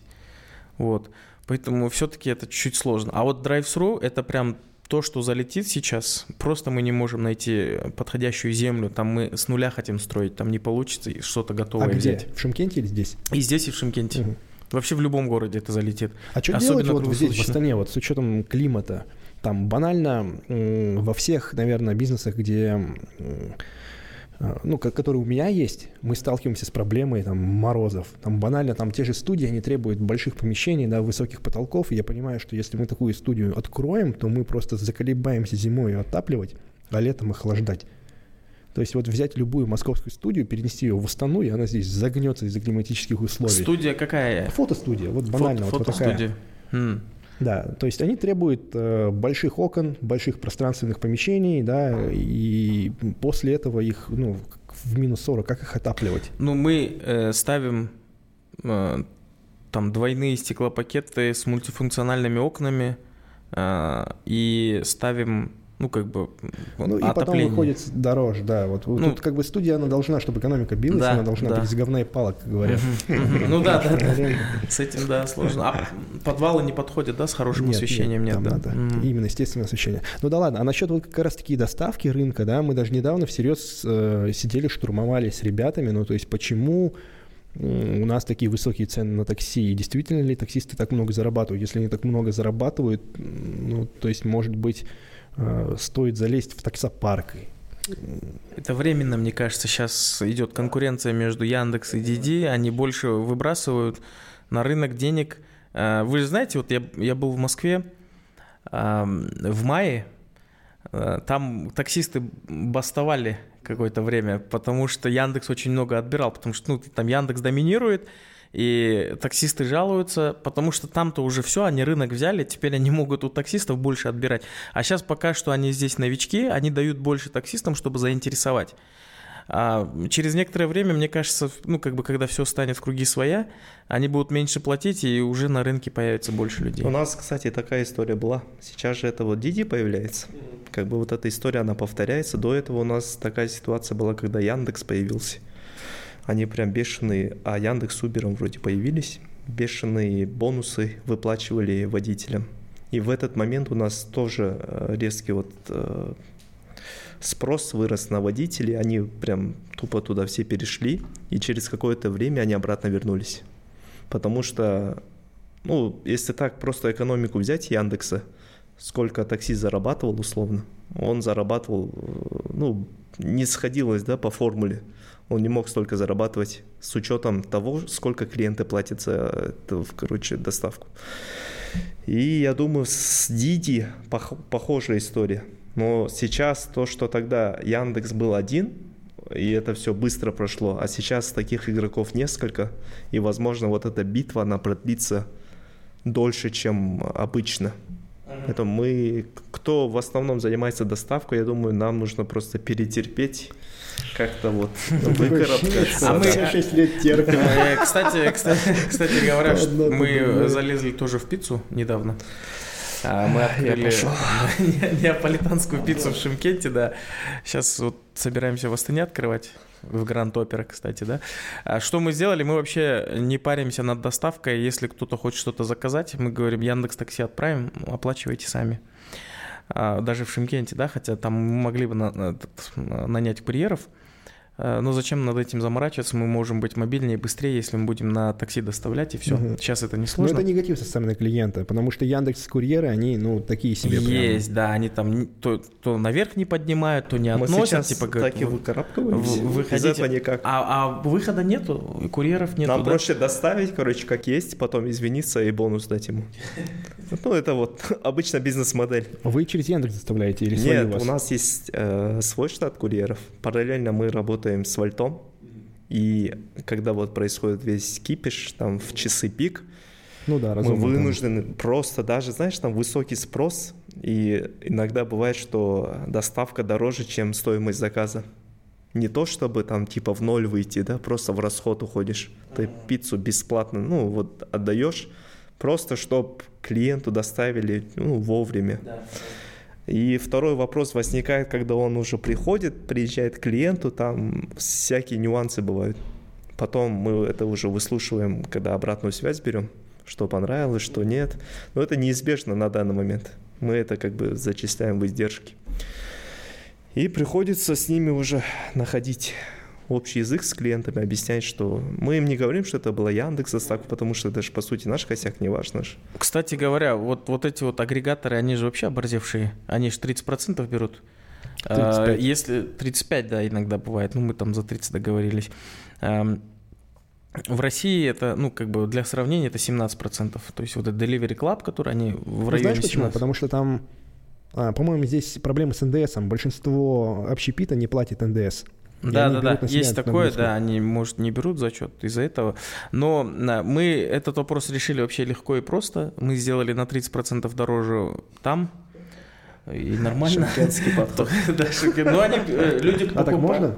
Вот. Поэтому все-таки это чуть сложно. А вот drive-thru это прям то, что залетит сейчас, просто мы не можем найти подходящую землю. Там мы с нуля хотим строить, там не получится что-то А готовое где? взять. В Шимкенте или здесь? И здесь, и в Шимкенте. Мгм. Вообще в любом городе это залетит. А что Особенно делать вот здесь, в. Астане, вот с учетом климата? Там банально во всех, наверное, бизнесах, где, ну, ко- которые у меня есть, мы сталкиваемся с проблемой там морозов. Там банально, там те же студии, они требуют больших помещений, да, высоких потолков. И я понимаю, что если мы такую студию откроем, то мы просто заколебаемся зимой ее отапливать, а летом охлаждать. То есть вот взять любую московскую студию, перенести ее в Астану, и она здесь загнется из-за климатических условий. Студия какая? Фотостудия, вот банально, Фото- вот, вот такая. фотостудия. М. Да, то есть они требуют э, больших окон, больших пространственных помещений, да, и после этого их, ну, в минус 40, как их отапливать? Ну, мы э, ставим э, там двойные стеклопакеты с мультифункциональными окнами э, и ставим ну, как бы, Ну, и потом выходит дороже, да. Вот, ну, тут как бы студия, она должна, чтобы экономика билась, да, она должна да. быть из говна и палок, как говорят. Ну да, да, С этим, да, сложно. А подвалы не подходят, да, с хорошим освещением нет, да? Именно естественное освещение. Ну да ладно, а насчет вот как раз таки доставки рынка, да, мы даже недавно всерьез э, сидели, штурмовали с ребятами, ну, то есть почему у нас такие высокие цены на такси. И действительно ли таксисты так много зарабатывают? Если они так много зарабатывают, ну, то есть, может быть, стоит залезть в таксопарк. Это временно, мне кажется, сейчас идет конкуренция между Яндекс и Диди, они больше выбрасывают на рынок денег. Э, вы же знаете, вот я, я был в Москве в мае, э, там таксисты бастовали какое-то время, потому что Яндекс очень много отбирал, потому что ну, там Яндекс доминирует, и таксисты жалуются, потому что там-то уже все, они рынок взяли, теперь они могут у таксистов больше отбирать. А сейчас пока что они здесь новички, они дают больше таксистам, чтобы заинтересовать. А через некоторое время, мне кажется, ну, как бы, когда все станет в круги своя, они будут меньше платить, и уже на рынке появится больше людей. У нас, кстати, такая история была. Сейчас же это вот Диди появляется. Как бы вот эта история, она повторяется. До этого у нас такая ситуация была, когда Яндекс появился. Они прям бешеные, а Яндекс Убером вроде появились, бешеные бонусы выплачивали водителям. И в этот момент у нас тоже э, резкий вот э, спрос вырос на водителей, они прям тупо туда все перешли, и через какое-то время они обратно вернулись. Потому что, ну, если так просто экономику взять Яндекса, сколько такси зарабатывал условно, он зарабатывал, э, ну, не сходилось, да, по формуле он не мог столько зарабатывать с учетом того, сколько клиенты платят за эту, короче, доставку. И я думаю, с Диди пох- похожая история. Но сейчас то, что тогда Яндекс был один, и это все быстро прошло, а сейчас таких игроков несколько, и, возможно, вот эта битва, она продлится дольше, чем обычно. Это мы, кто в основном занимается доставкой, я думаю, нам нужно просто перетерпеть как-то вот выкарабкаться. А мы 6 лет терпим. Э, кстати, кстати, говоря, мы залезли тоже в пиццу недавно. А, мы открыли <laughs> неаполитанскую пиццу в Шимкенте, да. Сейчас вот собираемся в Астане открывать. В Гранд Опера, кстати, да. А что мы сделали? Мы вообще не паримся над доставкой. Если кто-то хочет что-то заказать, мы говорим, Яндекс Такси отправим, оплачивайте сами. А, даже в Шимкенте, да, хотя там мы могли бы на, на, нанять курьеров, Э, но зачем над этим заморачиваться? Мы можем быть мобильнее и быстрее, если мы будем на такси доставлять, и все. Угу. Сейчас это не сложно. Но это негатив со стороны клиента, потому что Яндекс курьеры, они, ну, такие себе Есть, прям. да, они там то, то наверх не поднимают, то не относят. Мы сейчас типа, так и выкарабкиваемся. Выходите. Из этого никак. А, а выхода нету, курьеров нету. Нам да? проще доставить, короче, как есть, потом извиниться и бонус дать ему. <laughs> <laughs> Ну, это вот <laughs> обычно бизнес-модель. Вы через Яндекс доставляете или Нет, у, у нас есть э, свой штат курьеров. Параллельно мы работаем с Вольтом. И когда вот происходит весь кипиш, там в часы пик, ну да, мы вынуждены там. просто даже, знаешь, там высокий спрос, и иногда бывает, что доставка дороже, чем стоимость заказа. Не то, чтобы там типа в ноль выйти, да, просто в расход уходишь. Ты пиццу бесплатно, ну вот отдаешь, просто чтобы клиенту доставили ну, вовремя. Да. И второй вопрос возникает, когда он уже приходит, приезжает к клиенту, там всякие нюансы бывают. Потом мы это уже выслушиваем, когда обратную связь берем, что понравилось, что нет. Но это неизбежно на данный момент. Мы это как бы зачисляем в издержки. И приходится с ними уже находить общий язык с клиентами, объяснять, что мы им не говорим, что это была Яндекс доставка, потому что это же, по сути, наш косяк, не ваш наш. Кстати говоря, вот, вот эти вот агрегаторы, они же вообще оборзевшие, они же 30% берут. 35. А, если 35, да, иногда бывает, ну мы там за 30 договорились. В России это, ну, как бы для сравнения, это 17%. То есть вот это Delivery Club, который они в ну, районе знаешь почему? 17. Потому что там, а, по-моему, здесь проблемы с НДСом. Большинство общепита не платит НДС. Да, да, да, есть такое, да, они, может, не берут зачет из-за этого. Но мы этот вопрос решили вообще легко и просто. Мы сделали на 30% дороже там, и <laughs> нормально. Шымкентский <laughs> подход. Да, Ну, они, э, люди А так можно?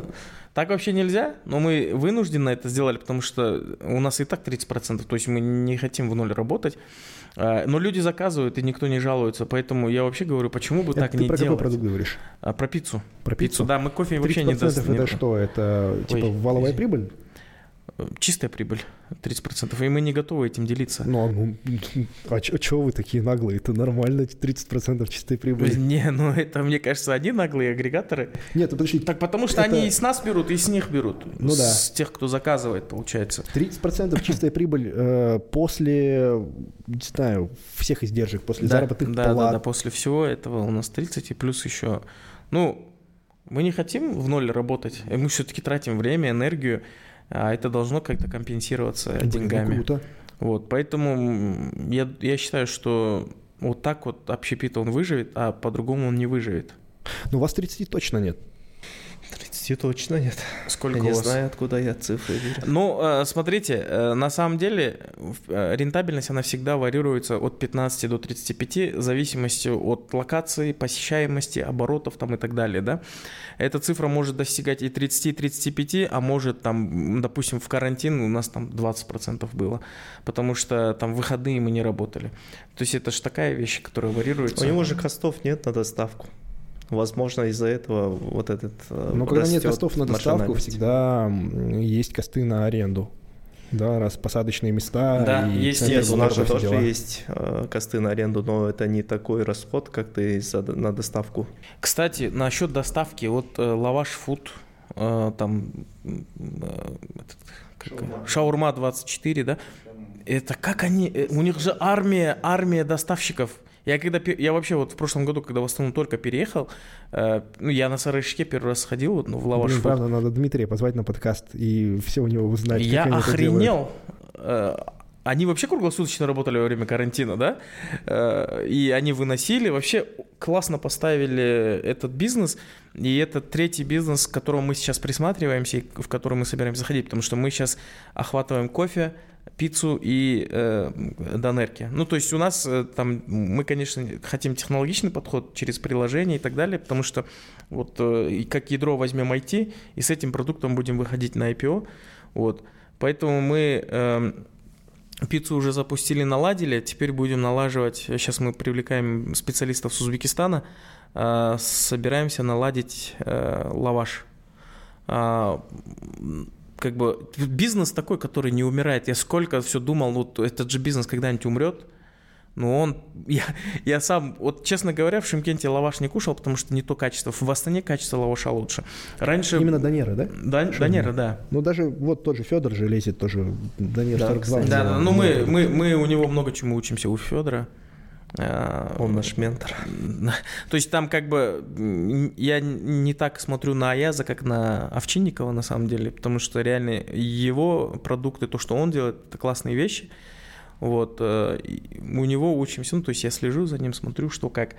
Так вообще нельзя, но мы вынужденно это сделали, потому что у нас и так 30%, то есть мы не хотим в ноль работать. А, но люди заказывают, и никто не жалуется, поэтому я вообще говорю, почему бы Это так ты не про какой делать? продукт говоришь? А, Про пиццу. Про пиццу? Да, мы кофе вообще не 30% даст. это что? Это типа Ой, валовая извини. прибыль? Чистая прибыль, 30%, и мы не готовы этим делиться. Ну, а ну, а чё вы такие наглые? Это нормально, 30% чистой прибыли. Не, ну это, мне кажется, они наглые агрегаторы. Нет, ну подожди, Так потому что Это- они и с нас берут, и с них берут. Ну да. С тех, кто заказывает, получается. 30% чистая прибыль э, после, не знаю, всех издержек, после да, заработных да, да, плат. да, после всего этого у нас 30, и плюс еще... Ну, мы не хотим в ноль работать, и мы все-таки тратим время, энергию, а это должно как-то компенсироваться ну деньгами. круто. Вот, поэтому я, я считаю, что вот так вот общепит он выживет, а по-другому он не выживет. Ну, у вас 30 точно нет. 30 точно нет. Сколько я не вас? знаю, откуда я цифры беру. Ну, э, смотрите, э, на самом деле э, рентабельность, она всегда варьируется от 15 до 35, в зависимости от локации, посещаемости, оборотов там и так далее, да. Эта цифра может достигать и 30, и 35, а может там, допустим, в карантин у нас там 20% было, потому что там выходные мы не работали. То есть это же такая вещь, которая варьируется. У него же костов нет на доставку. Возможно, из-за этого вот этот э, Но когда нет костов на доставку, всегда есть косты на аренду. Да, раз посадочные места. Да, и есть, есть. у нас же тоже дела. есть э, косты на аренду, но это не такой расход, как ты за- на доставку. Кстати, насчет доставки, вот э, лаваш фуд, э, там э, этот, как, шаурма 24, да? Это как они, э, у них же армия, армия доставщиков. Я когда, я вообще вот в прошлом году, когда в основном только переехал, э, ну я на Сарышке первый раз сходил, вот, ну, в лаваш Блин, правда, надо Дмитрия позвать на подкаст и все у него узнать. Я охренел. Э, Они вообще круглосуточно работали во время карантина, да? Э, И они выносили, вообще классно поставили этот бизнес. И это третий бизнес, к которому мы сейчас присматриваемся и в который мы собираемся заходить, потому что мы сейчас охватываем кофе, пиццу и э, донерки. Ну, то есть у нас э, там, мы, конечно, хотим технологичный подход через приложение и так далее, потому что вот э, как ядро возьмем IT, и с этим продуктом будем выходить на IPO. Вот. Поэтому мы эм, пиццу уже запустили, наладили, теперь будем налаживать. Сейчас мы привлекаем специалистов с Узбекистана, э, собираемся наладить э, лаваш. А, как бы бизнес такой, который не умирает. Я сколько все думал, вот этот же бизнес когда-нибудь умрет. Ну, он, <laughs> я, я сам, вот честно говоря, в Шимкенте лаваш не кушал, потому что не то качество. В Астане качество лаваша лучше. Раньше... Именно Донера, да? Да, Данера, да. Ну, даже вот тот же Федор же лезет тоже. Донер Да, 42. кстати. Да, да. да, ну мы, мы, мы у него много чему учимся, у Федора. А, Он наш ментор. То есть там как бы я не так смотрю на Аяза, как на Овчинникова на самом деле, потому что реально его продукты, то, что он делает, это классные вещи. Вот, э, у него учимся, ну, то есть я слежу за ним, смотрю, что как.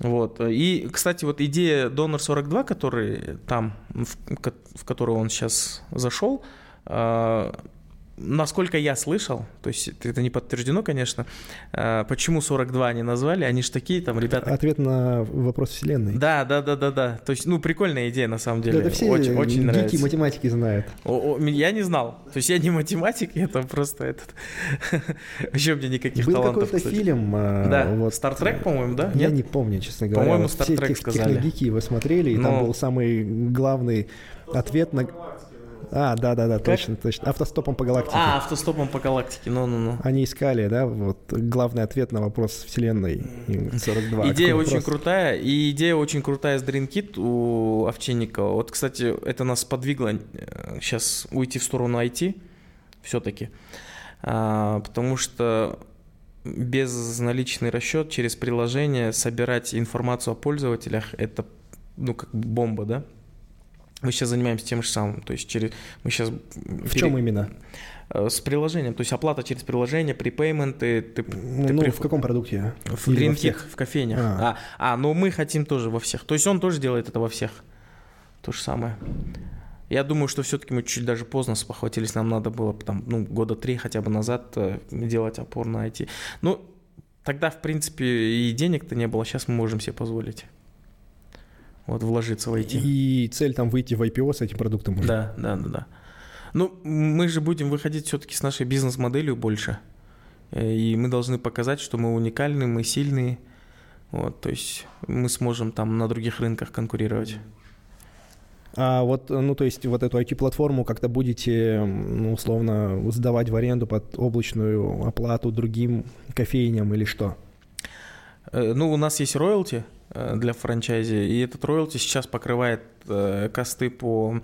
Вот. И, кстати, вот идея Донор 42, который там, в, в которую он сейчас зашел, а, насколько я слышал, то есть это не подтверждено, конечно, а, почему 42 они назвали, они же такие там ребята. Ответ на вопрос Вселенной. Да, да, да, да, да. То есть, ну, прикольная идея на самом деле. это все очень, очень гики нравится. математики знают. О- о, я не знал. То есть я не математик, это просто этот. <laughs> Вообще у меня никаких Был талантов. какой-то фильм. а, Да, вот, Star Trek, по-моему, да? Я Нет? не помню, честно говоря. По-моему, Star все Trek сказали. техногики его смотрели, и там Но- был самый главный ответ на... А, да-да-да, точно, точно. Автостопом по галактике. А, автостопом по галактике. Ну-ну-ну. Они искали, да, вот главный ответ на вопрос Вселенной и 42. Идея очень вопрос? крутая, и идея очень крутая с DreamKit у Овчинникова. Вот, кстати, это нас подвигло сейчас уйти в сторону IT все-таки, потому что безналичный расчет через приложение собирать информацию о пользователях это ну как бомба, да? Мы сейчас занимаемся тем же самым, то есть через мы сейчас В чем именно? с приложением, то есть оплата через приложение, припейменты, ты, Ну, ты ну, при- в каком продукте? в? Kit, в кофейнях. А. А. А, ну мы хотим тоже во всех. То есть он тоже делает это во всех. То же самое. Я думаю, что все-таки мы чуть даже поздно спохватились, нам надо было там, ну, года три хотя бы назад э, делать опор на IT. Ну, тогда, в принципе, и денег-то не было, сейчас мы можем себе позволить вот вложиться в IT. И цель там выйти в IPO с этим продуктом уже. Да, да, да, да. Ну, мы же будем выходить все-таки с нашей бизнес-моделью больше. Э, и мы должны показать, что мы уникальны, мы сильные. Вот, то есть мы сможем там на других рынках конкурировать. А вот, ну, то есть вот эту IT-платформу как-то будете, ну, условно, сдавать в аренду под облачную оплату другим кофейням или что? Э, ну, у нас есть роялти для франчайзи, и этот роялти сейчас покрывает э, косты по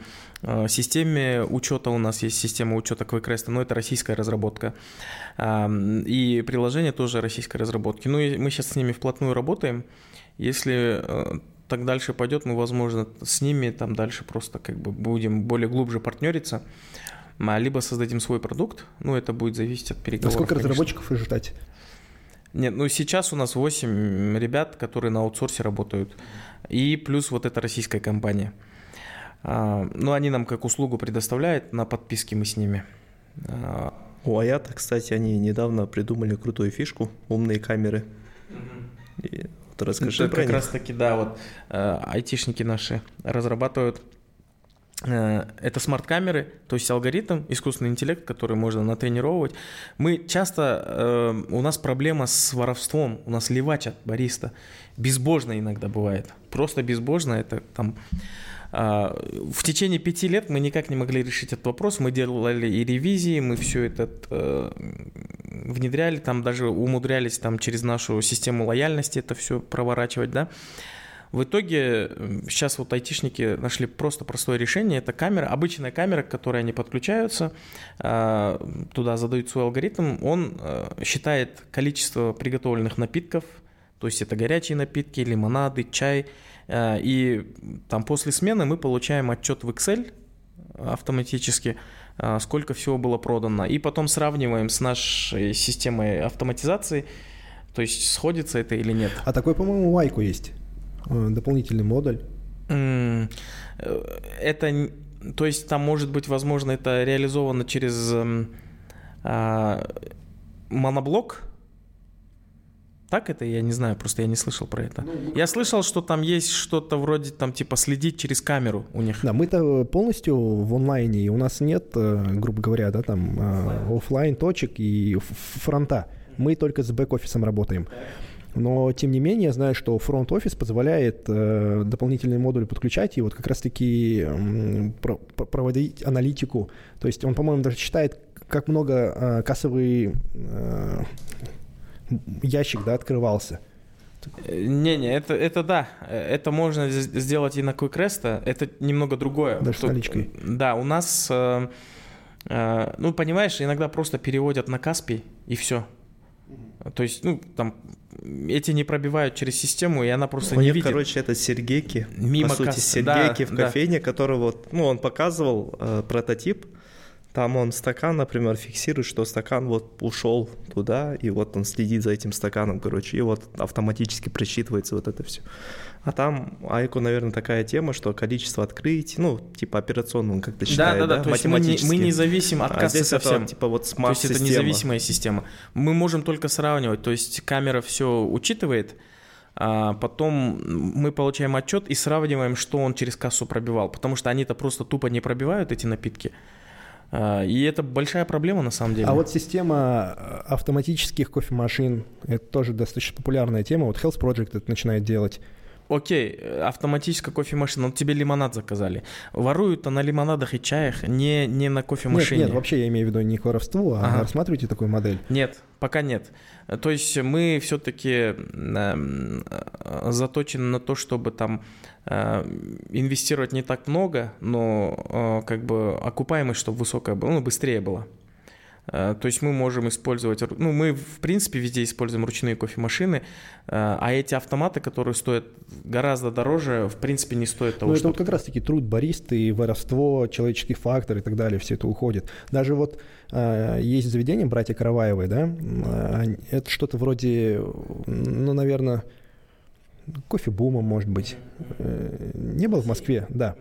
системе учета. У нас есть система учета QuickRest, но это российская разработка. И приложение тоже российской разработки. Ну, и мы сейчас с ними вплотную работаем. Если так дальше пойдет, мы, возможно, с ними там дальше просто как бы будем более глубже партнериться, а либо создадим свой продукт, ну, это будет зависеть от переговоров. Насколько конечно. разработчиков ждать? Нет, ну сейчас у нас 8 ребят, которые на аутсорсе работают, и плюс вот эта российская компания. А, ну, они нам как услугу предоставляют, на подписке мы с ними. А, у Аята, кстати, они недавно придумали крутую фишку, умные камеры. И вот расскажи Это про как них. раз таки, да, вот э, айтишники наши разрабатывают это смарт-камеры, то есть алгоритм, искусственный интеллект, который можно натренировать. Мы часто, э, у нас проблема с воровством, у нас левач от бариста. Безбожно иногда бывает. Просто безбожно, это там а, в течение пяти лет мы никак не могли решить этот вопрос. Мы делали и ревизии, мы все это э, внедряли, там даже умудрялись там через нашу систему лояльности это все проворачивать, да. В итоге сейчас вот айтишники нашли просто простое решение. Это камера, обычная камера, к которой они подключаются, а, туда задают свой алгоритм. Он э, считает количество приготовленных напитков, то есть это горячие напитки, лимонады, чай, Э, и там после смены мы получаем отчет в Excel автоматически, э, сколько всего было продано. И потом сравниваем с нашей системой автоматизации, то есть сходится это или нет. А такой, по-моему, у Айку есть дополнительный модуль. Это, то есть там может быть, возможно, это реализовано через эм, а, моноблок, так это, я не знаю, просто я не слышал про это. Ну, я слышал, что там есть что-то вроде там типа следить через камеру у них. Да, мы-то полностью в онлайне, и у нас нет, э, грубо говоря, да, там э, офлайн точек и фронта. Мы только с бэк-офисом работаем. Но, тем не менее, я знаю, что фронт-офис позволяет э, дополнительные модули подключать и вот как раз-таки э, про, проводить аналитику. То есть он, по-моему, даже считает, как много э, кассовые э, ящик, да, открывался. Не-не, это, это да, это можно сделать и на QuickRest, это немного другое. Даже с наличкой. Да, у нас, э, э, ну, понимаешь, иногда просто переводят на Каспий, и все. То есть, ну, там, эти не пробивают через систему, и она просто У не видит. короче, это Сергейки. Мимо по сути, кассы. Сергейки да, в кофейне, да. который вот, ну, он показывал э, прототип, там он стакан, например, фиксирует, что стакан вот ушел туда, и вот он следит за этим стаканом, короче, и вот автоматически просчитывается вот это все. А там Айку, наверное, такая тема, что количество открытий, ну, типа операционно он как-то считает, да? Да, да, то есть мы не, мы не зависим от а кассы здесь совсем. Это, типа вот То есть это независимая система. Мы можем только сравнивать, то есть камера все учитывает, а потом мы получаем отчет и сравниваем, что он через кассу пробивал, потому что они-то просто тупо не пробивают эти напитки. А, и это большая проблема на самом деле. А вот система э, автоматических кофемашин, это тоже достаточно популярная тема. Вот Health Project это начинает делать. Окей, автоматическая кофемашина, вот тебе лимонад заказали. Воруют-то на лимонадах и чаях, не, не на кофемашине. Нет, нет, вообще я имею в виду не к воровству, а ага. рассматриваете такую модель? Нет, пока нет. То есть мы все-таки э, заточены на то, чтобы там э, инвестировать не так много, но э, как бы окупаемость, чтобы высокая была, ну, быстрее была. Э, то есть мы можем использовать, ну мы в принципе везде используем ручные кофемашины, э, а эти автоматы, которые стоят гораздо дороже, в принципе не стоят того, Ну это вот как раз-таки труд баристы, воровство, человеческий фактор и так далее, все это уходит. Даже вот э, есть заведение братья Караваевой, да, это что-то вроде, ну, наверное, кофе-бума, может быть. Не было в Москве, да.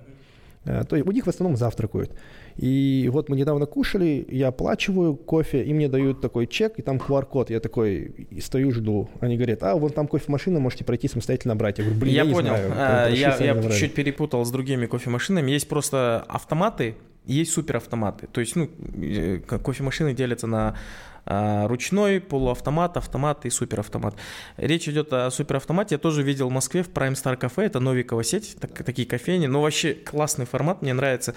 То есть у них в основном завтракают. И вот мы недавно кушали, я оплачиваю кофе, и мне дают такой чек, и там QR-код. Я такой и стою, жду. Они говорят, а, вон там кофемашина, можете пройти самостоятельно брать. Я говорю, блин, я, я понял. не знаю. А, я я чуть перепутал с другими кофемашинами. Есть просто автоматы, есть суперавтоматы. То есть, ну, э, кофемашины делятся на ручной, полуавтомат, автомат и суперавтомат. Речь идет о суперавтомате. Я тоже видел в Москве в Prime Star Cafe, это новиковая сеть, так, такие кофейни. Но вообще классный формат, мне нравится.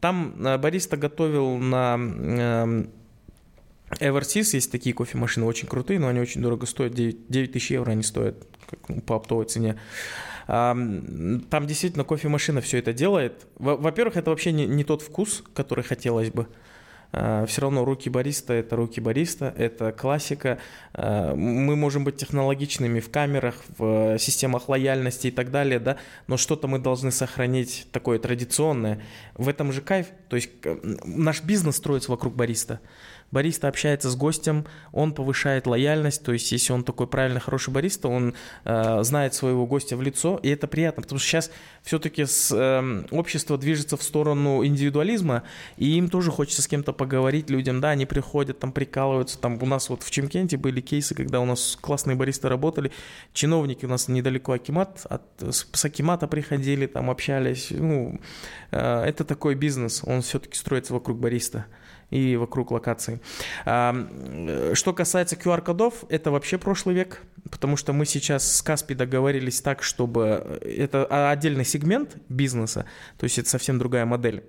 Там а, бариста готовил на эм, Eversys есть такие кофемашины, очень крутые, но они очень дорого стоят, 9, 9 тысяч евро они стоят как, ну, по оптовой цене. Там действительно кофемашина все это делает. Во-первых, это вообще не, не тот вкус, который хотелось бы. А, все равно руки бариста – это руки бариста, это классика. А, мы можем быть технологичными в камерах, в системах лояльности и так далее, да, но что-то мы должны сохранить такое традиционное. В этом же кайф. То есть наш бизнес строится вокруг бариста бариста общается с гостем, он повышает лояльность, то есть если он такой правильный, хороший бариста, он э, знает своего гостя в лицо, и это приятно, потому что сейчас все-таки э, общество движется в сторону индивидуализма, и им тоже хочется с кем-то поговорить людям, да, они приходят, там прикалываются, там у нас вот в Чемкенте были кейсы, когда у нас классные баристы работали, чиновники у нас недалеко Акимат, от, с Акимата приходили, там общались, ну, это такой бизнес, он все-таки строится вокруг бариста и вокруг локаций. Что касается QR-кодов, это вообще прошлый век, потому что мы сейчас с Каспи договорились так, чтобы это отдельный сегмент бизнеса, то есть это совсем другая модель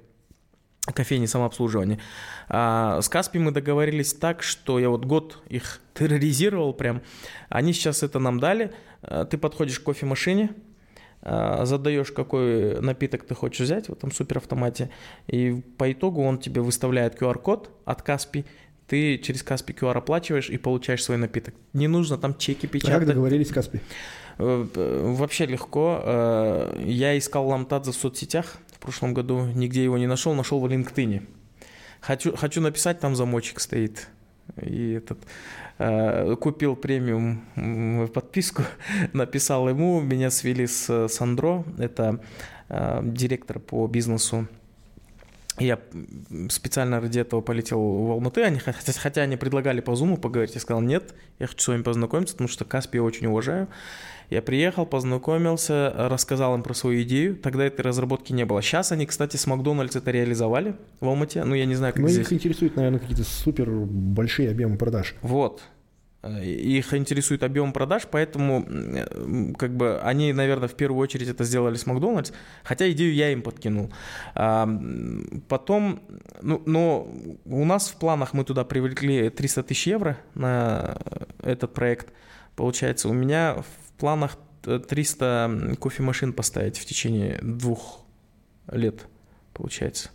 кофейни самообслуживания. А с Каспи мы договорились так, что я вот год их терроризировал прям. Они сейчас это нам дали. А, ты подходишь к кофемашине, а, задаешь, какой напиток ты хочешь взять в этом суперавтомате, и по итогу он тебе выставляет QR-код от Каспи, ты через Каспи QR оплачиваешь и получаешь свой напиток. Не нужно там чеки печатать. Как договорились с Каспи? Э, вообще легко. Э, я искал Ламтадзе в соцсетях в прошлом году, нигде его не нашел, нашел в LinkedIn. Хочу, хочу написать, там замочек стоит. И этот купил премиум подписку, <laughs> написал ему, меня свели с Сандро, это э, директор по бизнесу я специально ради этого полетел в Алматы, они, хотя они предлагали по зуму поговорить, я сказал, нет, я хочу с вами познакомиться, потому что Каспи я очень уважаю. Я приехал, познакомился, рассказал им про свою идею. Тогда этой разработки не было. Сейчас они, кстати, с Макдональдс это реализовали в Алмате. Ну, я не знаю, как Но здесь. их интересуют, наверное, какие-то супер большие объемы продаж. Вот. Их интересует объем продаж, поэтому как бы они, наверное, в первую очередь это сделали с Макдональдс, хотя идею я им подкинул. Потом, ну, но у нас в планах мы туда привлекли 300 тысяч евро на этот проект. Получается, у меня планах 300 кофемашин поставить в течение двух лет, получается.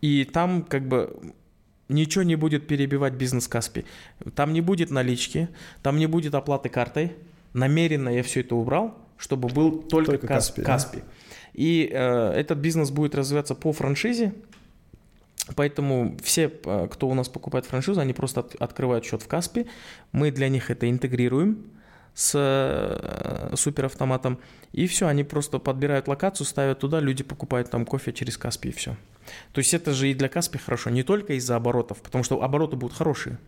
И там как бы ничего не будет перебивать бизнес Каспи. Там не будет налички, там не будет оплаты картой. Намеренно я все это убрал, чтобы был только, только Каспи. Каспи. Да? И э, этот бизнес будет развиваться по франшизе. Поэтому все, э, кто у нас покупает франшизу, они просто от, открывают счет в Каспи. Мы для них это интегрируем с э, суперавтоматом. И все, они просто подбирают локацию, ставят туда, люди покупают там кофе через Каспи и все. То есть это же и для Каспи хорошо, не только из-за оборотов, потому что обороты будут хорошие.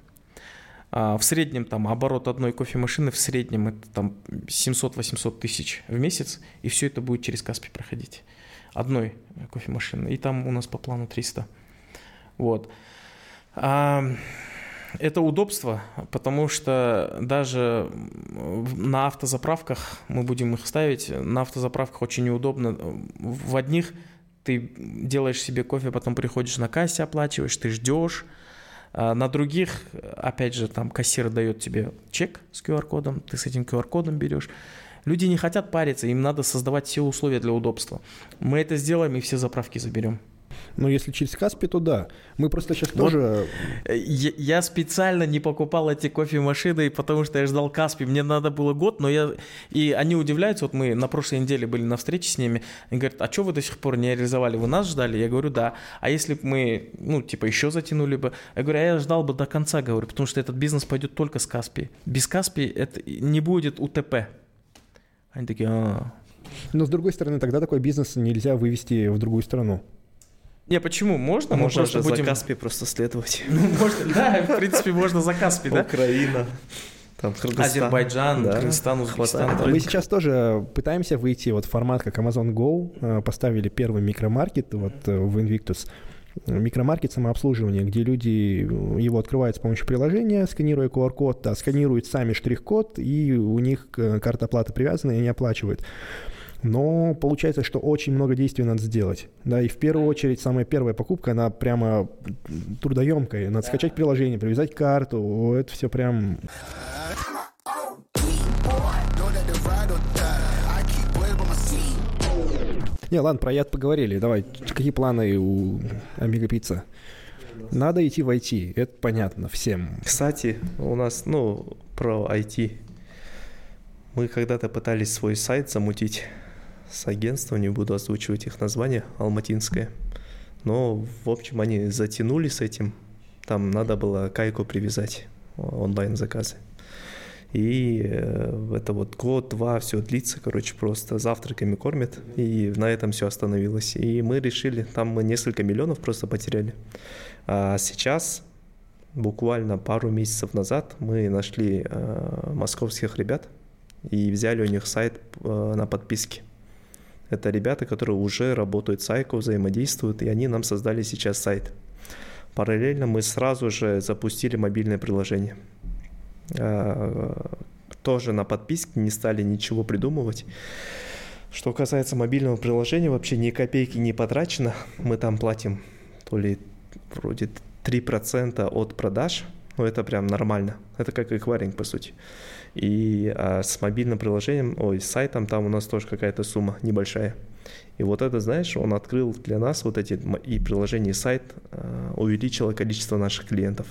А в среднем там оборот одной кофемашины в среднем это там 700-800 тысяч в месяц, и все это будет через Каспи проходить. Одной кофемашины. И там у нас по плану 300. Вот. Это удобство, потому что даже на автозаправках, мы будем их ставить, на автозаправках очень неудобно. В одних ты делаешь себе кофе, потом приходишь на кассе, оплачиваешь, ты ждешь. А на других, опять же, там кассир дает тебе чек с QR-кодом, ты с этим QR-кодом берешь. Люди не хотят париться, им надо создавать все условия для удобства. Мы это сделаем и все заправки заберем. Но если через Каспи, то да. Мы просто сейчас вот тоже... Э, я, я специально не покупал эти кофемашины, потому что я ждал Каспи. Мне надо было год, но я... И они удивляются, вот мы на прошлой неделе были на встрече с ними, они говорят, а что вы до сих пор не реализовали? Вы нас ждали? Я говорю, да. А если бы мы, ну, типа, еще затянули бы? Я говорю, а я ждал бы до конца, говорю, потому что этот бизнес пойдет только с Каспи. Без Каспи это не будет УТП. Они такие, а, Но с другой стороны, тогда такой бизнес нельзя вывести в другую страну. Не, почему? Можно? Мы Можно просто же будем- за Каспий просто следовать. <laughs> Ну, можно, да, в принципе, можно за Каспий, да? Украина, там Кыргызстан. Азербайджан, Да. Кыргызстан, Узбекистан. Да. Мы сейчас тоже пытаемся выйти вот в формат, как Amazon Go. Э, Поставили первый микромаркет вот э, в Invictus. Э, Микромаркет самообслуживания, где люди э, его открывают с помощью приложения, сканируя QR-код, да, сканируют сами штрих-код, и у них э, карта оплаты привязана, и они оплачивают. Но получается, что очень много действий надо сделать. Да, и в первую очередь самая первая покупка, она прямо трудоемкая. Надо скачать приложение, привязать карту. Это все прям Не, ладно, про яд поговорили. Давай, какие планы у Amiga Pizza? Надо идти в IT, это понятно всем. Кстати, у нас, ну, про IT. Мы когда-то пытались свой сайт замутить с агентством, не буду озвучивать их название, Алматинское. Но, в общем, они затянули с этим. Там надо было кайку привязать, онлайн-заказы. И э, это вот год-два все длится, короче, просто завтраками кормят, и на этом все остановилось. И мы решили, там мы несколько миллионов просто потеряли. А сейчас, буквально пару месяцев назад, мы нашли э, московских ребят и взяли у них сайт э, на подписке. Это ребята, которые уже работают с Айко, взаимодействуют, и они нам создали сейчас сайт. Параллельно мы сразу же запустили мобильное приложение. А, Тоже на подписке не стали ничего придумывать. Что касается мобильного приложения, вообще ни копейки не потрачено. Мы там платим то ли вроде 3% от продаж, но это прям нормально. Это как эквайринг, по сути. И а, с мобильным приложением, ой, с сайтом там у нас тоже какая-то сумма небольшая. И вот это, знаешь, он открыл для нас вот эти и приложение, и сайт а, увеличило количество наших клиентов.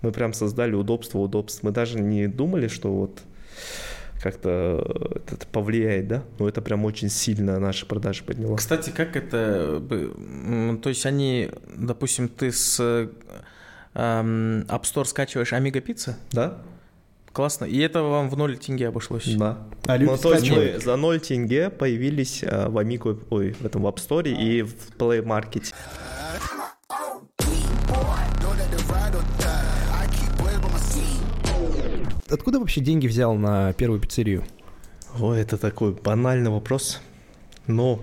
Мы прям создали удобство, удобство. Мы даже не думали, что вот как-то это повлияет, да? Но это прям очень сильно наши продажи подняло. Кстати, как это... То есть они, допустим, ты с э, App Store скачиваешь Amiga Pizza? Да? Классно. И это вам в 0 тенге обошлось? Да. А Ну, то есть мы за 0 тенге появились а, в Amigo, ой, в этом в App Store и в Play Market. Откуда вообще деньги взял на первую пиццерию? Ой, это такой банальный вопрос. Но,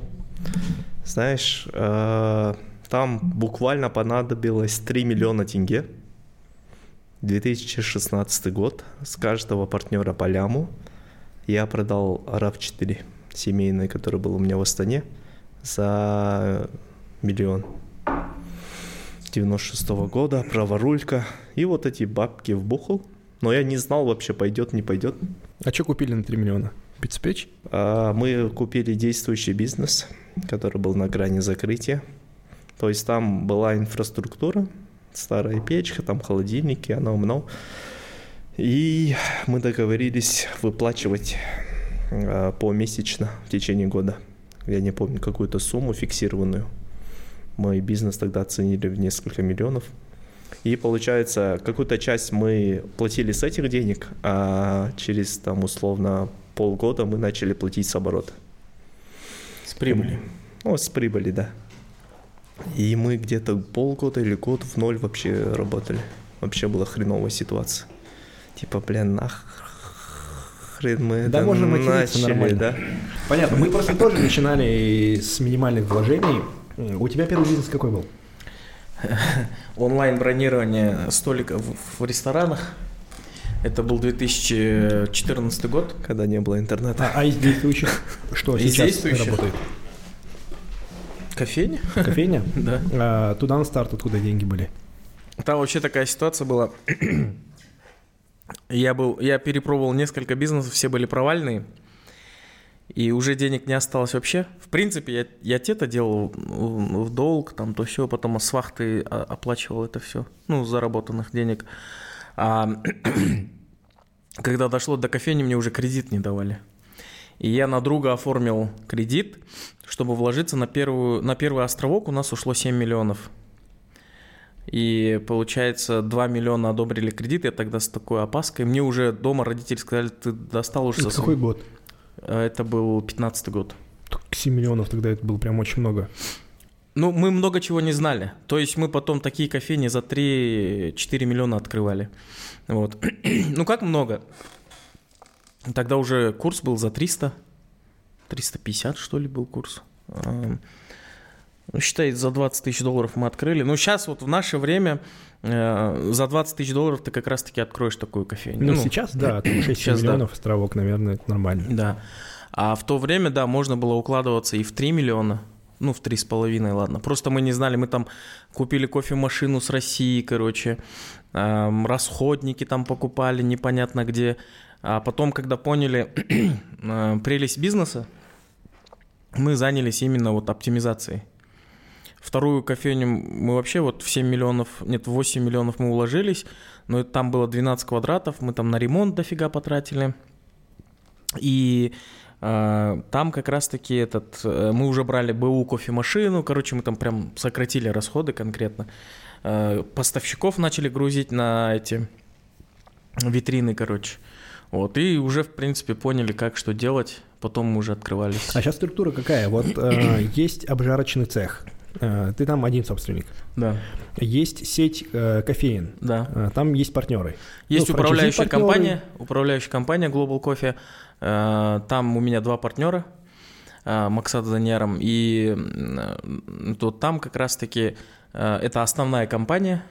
знаешь, э, там буквально понадобилось 3 миллиона тенге. 2016 год. С каждого партнера по ляму. Я продал RAV4 семейный, который был у меня в Астане, за миллион. 96 года, праворулька. И вот эти бабки вбухал. Но я не знал вообще, пойдет, не пойдет. А что купили на 3 миллиона? Пиццепечь? А, Мы купили действующий бизнес, который был на грани закрытия. То есть там была инфраструктура, старая печка, там холодильники, оно много. И мы договорились выплачивать а, помесячно в течение года. Я не помню, какую-то сумму фиксированную. Мой бизнес тогда оценили в несколько миллионов. И получается, какую-то часть мы платили с этих денег, а через там условно полгода мы начали платить с оборота. С прибыли. Ну, с прибыли, да. И мы где-то полгода или год в ноль вообще работали. Вообще была хреновая ситуация. Типа, блин, нахрен мы Да это можно материться начали, нормально. да? Понятно. Мы просто тоже начинали с минимальных вложений. У тебя первый бизнес какой был? <laughs> Онлайн-бронирование столиков в ресторанах. Это был 2014 год. Когда не было интернета. А, а из действующих <laughs> что Из сейчас действующих? работает? Кофейня? Кофейня? <laughs> Да. А, туда на старт откуда деньги были? Там вообще такая ситуация была. <clears throat> я был, я перепробовал несколько бизнесов, все были провальные. И уже денег не осталось вообще. В принципе, я, я те-то делал в долг, там то все, потом с вахты а, оплачивал это все, ну, заработанных денег. А <clears throat> когда дошло до кофейни, мне уже кредит не давали. И я на друга оформил кредит, чтобы вложиться на, первую, на первый островок. У нас ушло 7 миллионов. И получается, 2 миллиона одобрили кредит. Я тогда с такой опаской. Мне уже дома родители сказали, ты достал уже Это за какой год? Э, Это был 15 год. 7 миллионов тогда это было прям очень много. Ну, мы много чего не знали. То есть мы потом такие кофейни за 3-4 миллиона открывали. Вот. <clears throat> ну, как много? Тогда уже курс был за 300. 350, что ли, был курс. Ну, считай, за 20 тысяч долларов мы открыли. Но сейчас вот в наше время э, за 20 тысяч долларов ты как раз-таки откроешь такую кофейню. Ну, ну сейчас, да, 6 <coughs> сейчас, миллионов да. островок, наверное, это нормально. Да. А в то время, да, можно было укладываться и в 3 миллиона, ну, в три с половиной, ладно. Просто мы не знали, мы там купили кофемашину с России, короче, эм, расходники там покупали непонятно где. А потом, когда поняли <clears throat> э, прелесть бизнеса, мы занялись именно вот оптимизацией. Вторую кофейню мы вообще вот в 7 миллионов, нет, в 8 миллионов мы уложились, но там было 12 квадратов, мы там на ремонт дофига потратили. И а, там как раз-таки этот, э, мы уже брали БУ кофемашину, короче, мы там прям сократили расходы конкретно. А, поставщиков начали грузить на эти витрины, короче. Вот, и уже, в принципе, поняли, как что делать. Потом мы уже открывались. А сейчас структура какая? Вот э, <coughs> есть обжарочный цех. Э, ты там один собственник. Да. Есть сеть э, кофеин. Да. Э, там есть партнеры. Есть ну, управляющая компания, управляющая компания Global Coffee. Э, там у меня два партнера, э, Максат Заньяром, и то там как раз-таки это основная компания.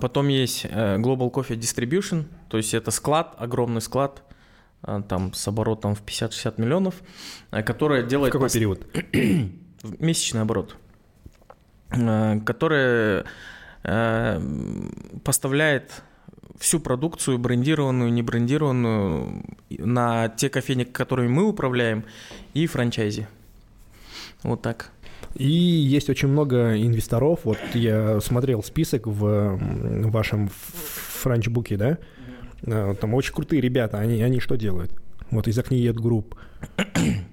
Потом есть Global Coffee Distribution, то есть это склад, огромный склад, там с оборотом в 50-60 миллионов, которая делает... В какой пос... период? <clears throat> Месячный оборот. Которая поставляет всю продукцию, брендированную, не брендированную, на те кофейни, которыми мы управляем, и франчайзи. Вот так. И есть очень много инвесторов. Вот я смотрел список в вашем франчбуке, да? Mm-hmm. Там очень крутые ребята. Они, они что делают? Вот из Акниет Group. <clears throat>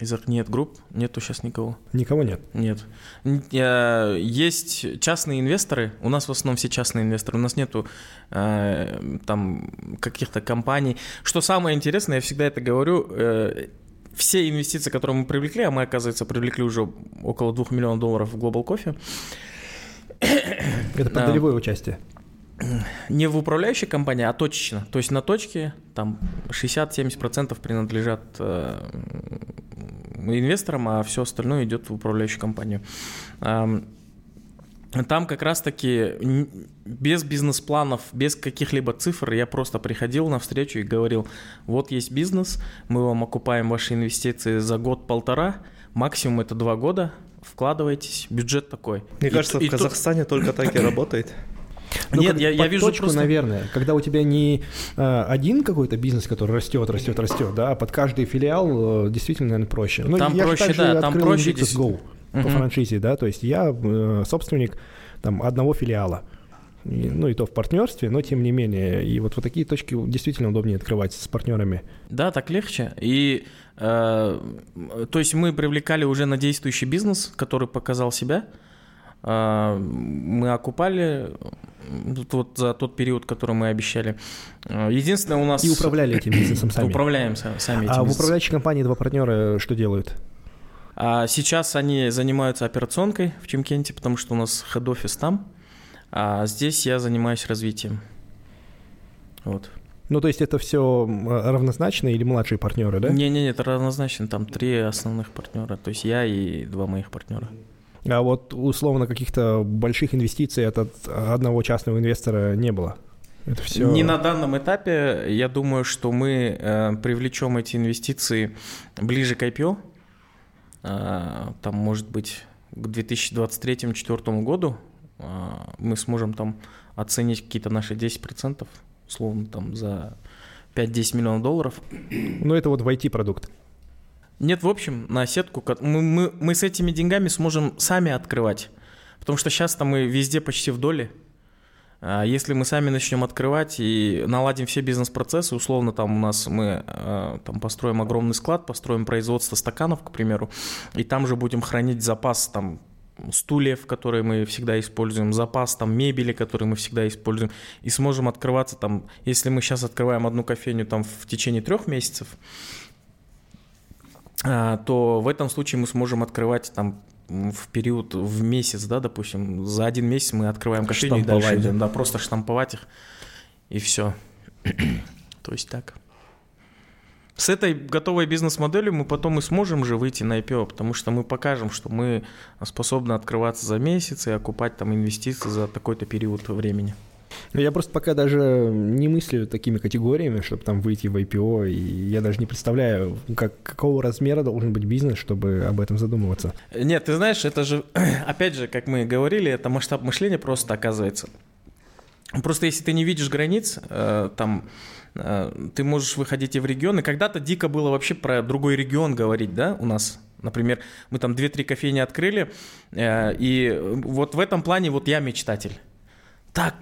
Из Акниет Group нету сейчас никого. Никого нет? Нет. Есть частные инвесторы, у нас в основном все частные инвесторы, у нас нету э, там каких-то компаний. Что самое интересное, я всегда это говорю, э, все инвестиции, которые мы привлекли, а мы, оказывается, привлекли уже около 2 миллионов долларов в Global Coffee. Это под долевое участие? не в управляющей компании, а точечно. То есть на точке там 60-70% принадлежат э, инвесторам, а все остальное идет в управляющую компанию. Там как раз-таки без бизнес-планов, без каких-либо цифр я просто приходил на встречу и говорил, вот есть бизнес, мы вам окупаем ваши инвестиции за год-полтора, максимум это два года, вкладывайтесь, бюджет такой. Мне и, кажется, и в Казахстане то... только так и <coughs> работает. Ну, Нет, я, я вижу точку, просто... наверное, когда у тебя не э, один какой-то бизнес, который растет, растет, растет, да, а под каждый филиал э, действительно, наверное, проще. Ну, там проще, да, там проще. Go uh-huh. по франшизе, да, то есть я э, собственник там одного филиала. И, ну и то в партнерстве, но тем не менее. И вот, вот такие точки действительно удобнее открывать с партнерами. Да, так легче. И э, то есть мы привлекали уже на действующий бизнес, который показал себя. Э, мы окупали вот за тот период, который мы обещали. Э, единственное, у нас... И управляли этим бизнесом <clears throat> сами. Управляем сами этим А в управляющей компании два партнера что делают? А сейчас они занимаются операционкой в Чемкенте, потому что у нас хед-офис там. А здесь я занимаюсь развитием. Вот. Ну, то есть это все равнозначно или младшие партнеры, да? Не-не-не, это равнозначно. Там три основных партнера. То есть я и два моих партнера. А вот условно каких-то больших инвестиций от одного частного инвестора не было. Это все... Не на данном этапе. Я думаю, что мы э, привлечем эти инвестиции ближе к IPO. Э, там, может быть, к 2023-2024 году э, мы сможем там оценить какие-то наши 10%, условно, там за 5-10 миллионов долларов. Ну, это вот в IT-продукт. Нет, в общем, на сетку мы, мы, мы с этими деньгами сможем сами открывать. Потому что сейчас-то мы везде почти в доле. А если мы сами начнем открывать и наладим все бизнес-процессы, условно там у нас мы а, там построим огромный склад, построим производство стаканов, к примеру, и там же будем хранить запас там стульев, которые мы всегда используем, запас там мебели, которые мы всегда используем, и сможем открываться там, если мы сейчас открываем одну кофейню там в течение трех месяцев, а, то в этом случае мы сможем открывать там в период, в месяц, да, допустим, за один месяц мы открываем и дальше идем, да, просто штамповать их, и все. <clears throat> То есть так. С этой готовой бизнес-моделью мы потом и сможем же выйти на IPO, потому что мы покажем, что мы способны открываться за месяц и окупать там инвестиции за такой-то период времени. Ну, я просто пока даже не мыслю такими категориями, чтобы там выйти в IPO, и я даже не представляю, как, какого размера должен быть бизнес, чтобы об этом задумываться. Нет, ты знаешь, это же, <clears throat> опять же, как мы говорили, это масштаб мышления просто оказывается. Просто если ты не видишь границ, э, там, э, ты можешь выходить и в регион, и когда-то дико было вообще про другой регион говорить, да, у нас, Например, мы там 2-3 кофейни открыли, э, и вот в этом плане вот я мечтатель так,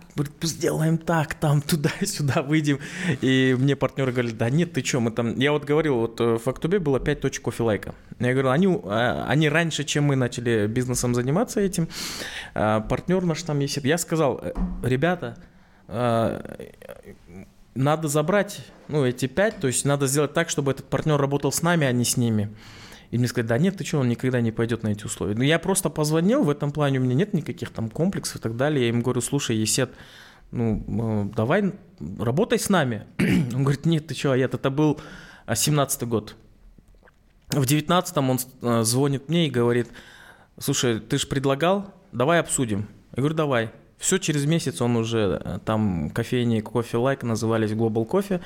сделаем так, там, туда-сюда выйдем. И мне партнеры говорили, да нет, ты что, мы там... Я вот говорил, вот э, в Актубе было 5 точек кофе-лайка. Я говорю, они, а, они раньше, чем мы начали бизнесом заниматься этим, а, партнер наш там есть. Я сказал, «Э, ребята, а, надо забрать, ну, эти 5, то есть надо сделать так, чтобы этот партнер работал с нами, а не с ними. И мне сказали, да нет, ты что, он никогда не пойдет на эти условия. Но я просто позвонил, в этом плане у меня нет никаких там комплексов и так далее. Я им говорю, слушай, Есет, ну, э, давай работай с нами. <clears throat> Он говорит, нет, ты что, я это был 17-й год. В 19-м он э, звонит мне и говорит, слушай, ты же предлагал, давай обсудим. Я говорю, давай. Все, через месяц он уже, э, там кофейни кофе лайк назывались Global Coffee,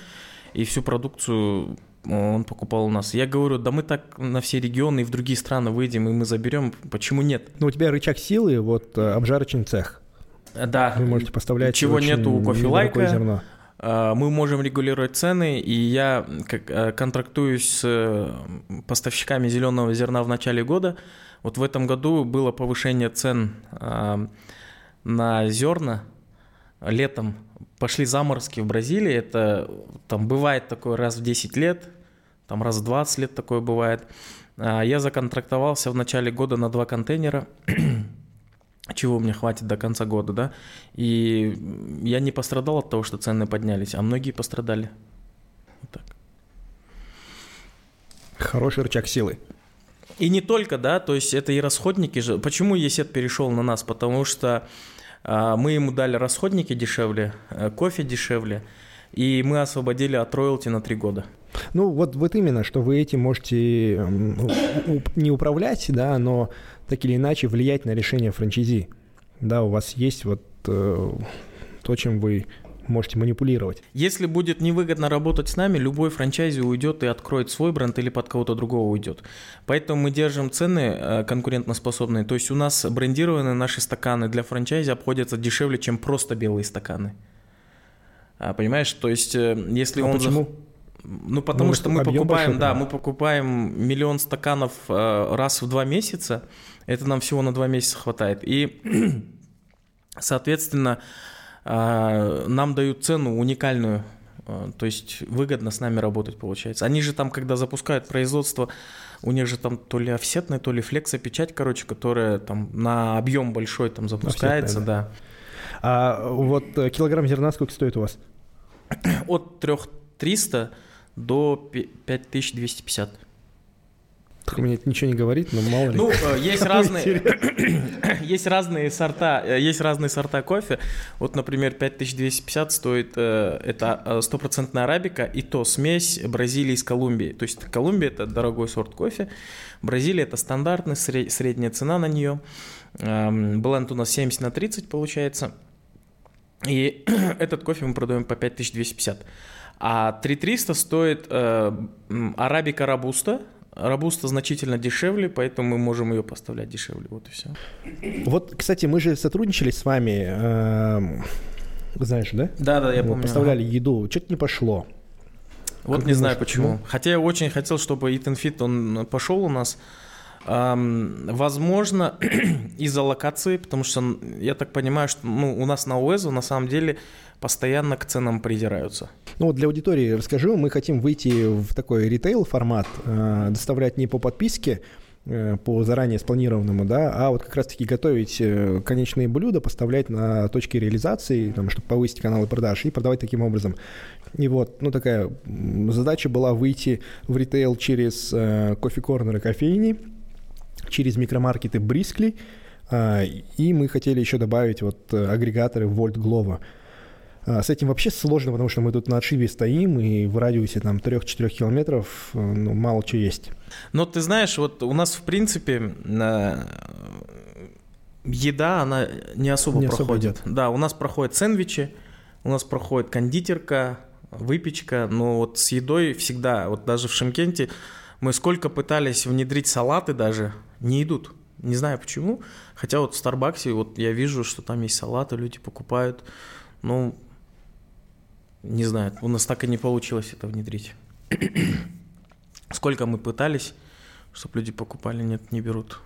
и всю продукцию он покупал у нас. Я говорю, да мы так на все регионы и в другие страны выйдем, и мы заберем, почему нет? Ну, у тебя рычаг силы, вот э, обжарочный цех. Да. Вы можете поставлять Чего нету у кофе зерно. Э, мы можем регулировать цены, и я э, контрактуюсь с поставщиками зеленого зерна в начале года. Вот в этом году было повышение цен на зерна летом пошли заморозки в Бразилии, это там бывает такое раз в 10 лет, там раз в 20 лет такое бывает. А, я законтрактовался в начале года на два контейнера, <clears throat> чего мне хватит до конца года, да, и я не пострадал от того, что цены поднялись, а многие пострадали. Вот так. Хороший рычаг силы. И не только, да, то есть это и расходники же. Почему Есет перешел на нас? Потому что мы ему дали расходники дешевле, э, кофе дешевле, и мы освободили от роялти на три года. Ну, вот, вот именно, что вы этим можете не управлять, да, но так или иначе влиять на решение франчайзи. Да, у вас есть вот э, то, чем вы можете манипулировать. Если будет невыгодно работать с нами, любой франчайзи уйдет и откроет свой бренд или под кого-то другого уйдет. Поэтому мы держим цены э, конкурентоспособные. То есть у нас брендированные наши стаканы для франчайзи обходятся дешевле, чем просто белые стаканы. А, понимаешь, то есть э, если а он... почему? Ну, потому ну, что мы покупаем, большой, да, мы покупаем миллион стаканов э, раз в два месяца. Это нам всего на два месяца хватает. И, <clears throat> соответственно, нам дают цену уникальную, а, то есть выгодно с нами работать получается. Они же там, когда запускают производство, у них же там то ли офсетная, то ли флексопечать, короче, которая там на объем большой там запускается, да. да. А вот э, килограмм зерна сколько стоит у вас? От 3300 до 5250. Так мне это ничего не говорит, но мало ли. Ну, э, <laughs> есть разные, <coughs> есть разные сорта, э, есть разные сорта кофе. Вот, например, 5250 стоит, э, это стопроцентная арабика, и то смесь Бразилии с Колумбией. То есть Колумбия – это дорогой сорт кофе, Бразилия – это стандартный, средняя цена на нее. Эм, бленд у нас 70 на 30 получается. И <coughs> этот кофе мы продаем по 5250. А 3300 стоит э, арабика робуста, Робуста значительно дешевле, поэтому мы можем ее поставлять дешевле. Вот и все. Вот, кстати, мы же сотрудничали с вами, э, знаешь, да? Да, да, я помню. Поставляли еду, что-то не пошло. Вот как не знаю почему. Ну? Хотя я очень хотел, чтобы Eat Fit он пошел у нас. Эм, возможно, <clears throat> из-за локации, потому что я так понимаю, что ну, у нас на ОЭЗу на самом деле постоянно к ценам придираются. Ну вот для аудитории расскажу, мы хотим выйти в такой ритейл формат, э, доставлять не по подписке, э, по заранее спланированному, да, а вот как раз-таки готовить э, конечные блюда, поставлять на точки реализации, там, чтобы повысить каналы продаж и продавать таким образом. И вот, ну, такая задача была выйти в ритейл через э, кофе-корнеры кофейни, через микромаркеты Брискли, э, и мы хотели еще добавить вот э, агрегаторы Volt Glovo. А, с этим вообще сложно, потому что мы тут на отшибе стоим, и в радиусе там 3-4 километров э, ну, мало чего есть. Но ты знаешь, вот у нас в принципе еда, она не особо не проходит. Особо да, у нас проходят сэндвичи, у нас проходит кондитерка, выпечка, но вот с едой всегда, вот даже в Шимкенте мы сколько пытались внедрить салаты даже, не идут. Не знаю почему. Хотя вот в Старбаксе вот я вижу, что там есть салаты, люди покупают. Ну, не знаю, у нас так и не получилось это внедрить. <clears throat> Сколько мы пытались, чтобы люди покупали, нет, не берут.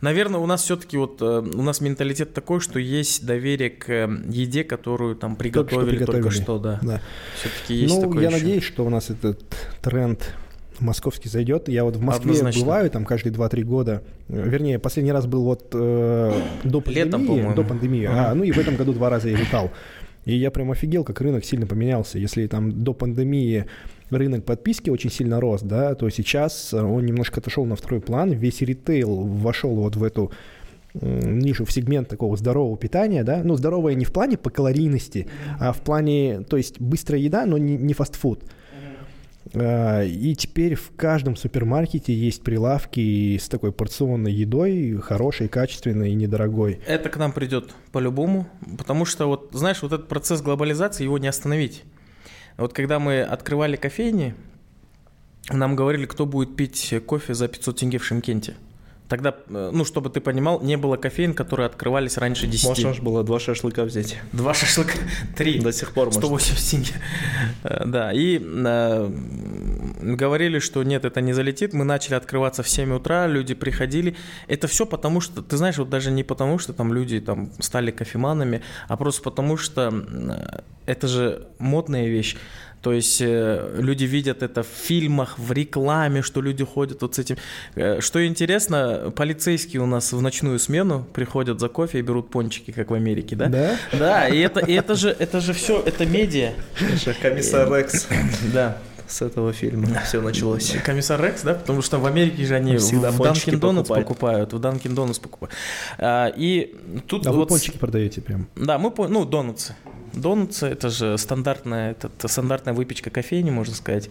Наверное, у нас все-таки вот э, у нас менталитет такой, что есть доверие к э, еде, которую там приготовили только что, только что да. да. Все-таки есть ну, такое. Я еще. надеюсь, что у нас этот тренд московский зайдет. Я вот в Москве Однозначно. бываю там каждые 2-3 года. Вернее, последний раз был вот э, до пандемии. Летом, до пандемии. Uh-huh. А, ну и в этом году два раза я летал. И я прям офигел, как рынок сильно поменялся. Если там до пандемии рынок подписки очень сильно рос, да, то сейчас он немножко отошел на второй план. Весь ритейл вошел вот в эту нишу, в сегмент такого здорового питания, да, ну, здоровое не в плане по калорийности, а в плане, то есть быстрая еда, но не, не фастфуд. А, и теперь в каждом супермаркете есть прилавки с такой порционной едой, хорошей, качественной и недорогой. Это к нам придет по-любому, потому что вот, знаешь, вот этот процесс глобализации, его не остановить. Вот когда мы открывали кофейни, нам говорили, кто будет пить кофе за 500 тенге в Шимкенте. Тогда, э, ну, чтобы ты понимал, не было кофеин, которые открывались раньше 10. Можно же было два шашлыка взять. Два шашлыка, <laughs> три. До сих пор 180 тенге. Э, да, и э, говорили, что нет, это не залетит. Мы начали открываться в 7 утра, люди приходили. Это все потому, что, ты знаешь, вот даже не потому, что там люди там стали кофеманами, а просто потому, что это же модная вещь. То есть э, люди видят это в фильмах, в рекламе, что люди ходят вот с этим. Э, что интересно, полицейские у нас в ночную смену приходят за кофе и берут пончики, как в Америке, да? Да. Да, и это, и это же, это же все, это медиа. Комиссар Рекс. Да с этого фильма все началось. Комиссар Рекс, да? Потому что в Америке же они Всегда в Данкин Донатс покупают. В Данкин Донатс покупают. А, и тут а вот... вы пончики продаете прям? Да, мы, ну, донатсы. Донатсы – это же стандартная, это стандартная выпечка кофейни, можно сказать.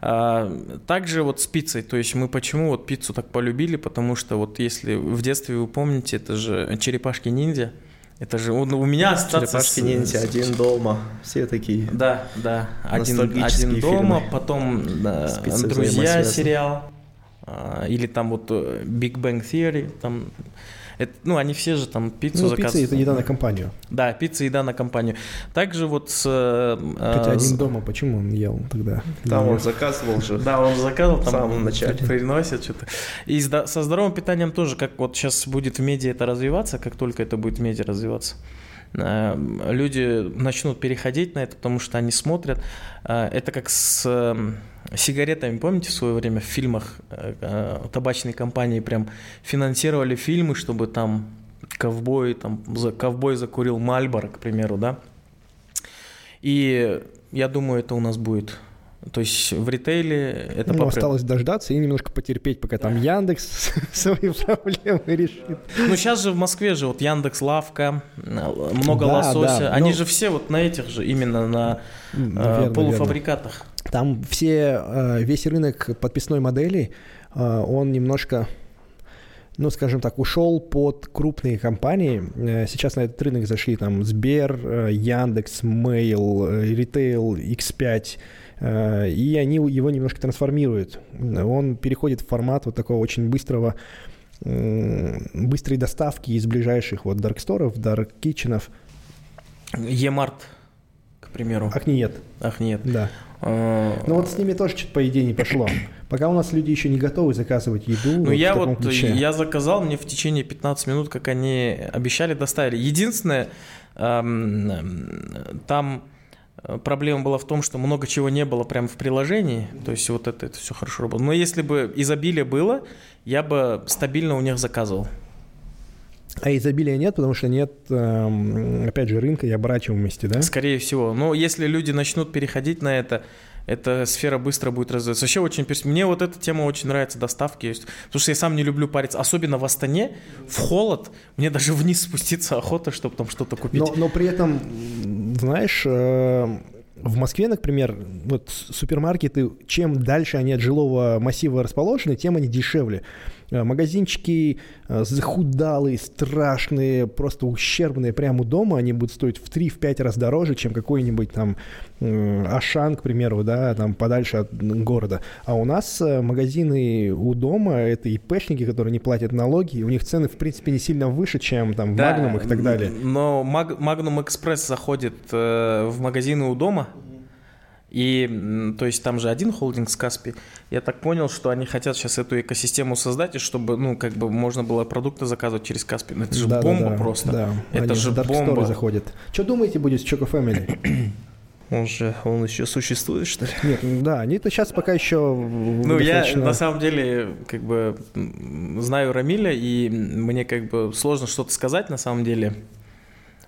А, также вот с пиццей, то есть мы почему вот пиццу так полюбили, потому что вот если в детстве вы помните, это же черепашки ниндзя, это же у, у меня остаться... Черепашки ниндзя, один дома, все такие. Да, да, один, один дома, фильмы. потом да, друзья сериал, а, или там вот э, Big Bang Theory, там это, ну, они все же там пиццу ну, заказывают. пицца – это еда на компанию. Да, пицца – еда на компанию. Также вот с... Э, Хотя один с... дома, почему он ел тогда? Там он заказывал же. Да, он заказывал. Там в самом начале. Приносит что-то. И со здоровым питанием тоже, как вот сейчас будет в медиа это развиваться, как только это будет в медиа развиваться, э, люди начнут переходить на это, потому что они смотрят. Э, это как с сигаретами, помните, в свое время в фильмах э, э, табачные компании прям финансировали фильмы, чтобы там ковбой, там, за, ковбой закурил Мальборо, к примеру, да? И я думаю, это у нас будет. То есть в ритейле это ну, попрет. осталось дождаться и немножко потерпеть, пока там Яндекс <laughs> свои проблемы решит. Ну сейчас же в Москве же вот Яндекс Лавка, много да, лосося, да, они но... же все вот на этих же именно на э, полуфабрикатах. Верно. Там все, э, весь рынок подписной модели, э, он немножко ну, скажем так, ушел под крупные компании. Э, сейчас на этот рынок зашли там Сбер, Яндекс, Mail, Retail, X5, и они его немножко трансформируют. Он переходит в формат вот такого очень быстрого быстрой доставки из ближайших вот дарксторов, дарккитченов. Емарт, к примеру. Ах, нет. Ах, нет. Да. А, ну вот с ними тоже что-то по идее не пошло. Пока у нас люди еще не готовы заказывать еду. Ну вот я вот ключе. я заказал, мне в течение 15 минут, как они обещали, доставили. Единственное, эм, там Э, проблема была в том, что много чего не было прямо в приложении, то есть вот это, это все хорошо работало. Но если бы изобилие было, я бы стабильно у них заказывал. А изобилия нет, потому что нет, эм, опять же, рынка и оборачиваемости, да? Скорее всего. Но если люди начнут переходить на это, эта сфера быстро будет развиваться. Вообще очень Мне вот эта тема очень нравится, доставки. Потому что я сам не люблю париться. Особенно в Астане, в холод. Мне даже вниз спуститься охота, чтобы там что-то купить. Но, но при этом, знаешь, э, в Москве, например, вот супермаркеты, чем дальше они от жилого массива расположены, тем они дешевле. Э, магазинчики э, захудалые, страшные, просто ущербные прямо у дома, они будут стоить в 3-5 раз дороже, чем какой-нибудь там Ашан, к примеру, да, там подальше от города. А у нас э, магазины у дома, это ИПшники, которые не платят налоги, у них цены, в принципе, не сильно выше, чем там в да, Магнумах и так далее. Но Магнум Экспресс заходит в магазины у дома, и, то есть, там же один холдинг с Каспи. Я так понял, что они хотят сейчас эту экосистему создать, и чтобы, ну, как бы можно было продукты заказывать через Каспи. Ну, это же да, бомба да, да, просто. Да. Это они же бомба. заходят. Что думаете будет с Choco Family? <clears throat> Он же, он еще существует, что ли? Нет, ну да, они-то сейчас пока еще... Ну, достаточно... я на самом деле, как бы, знаю Рамиля, и мне как бы сложно что-то сказать на самом деле.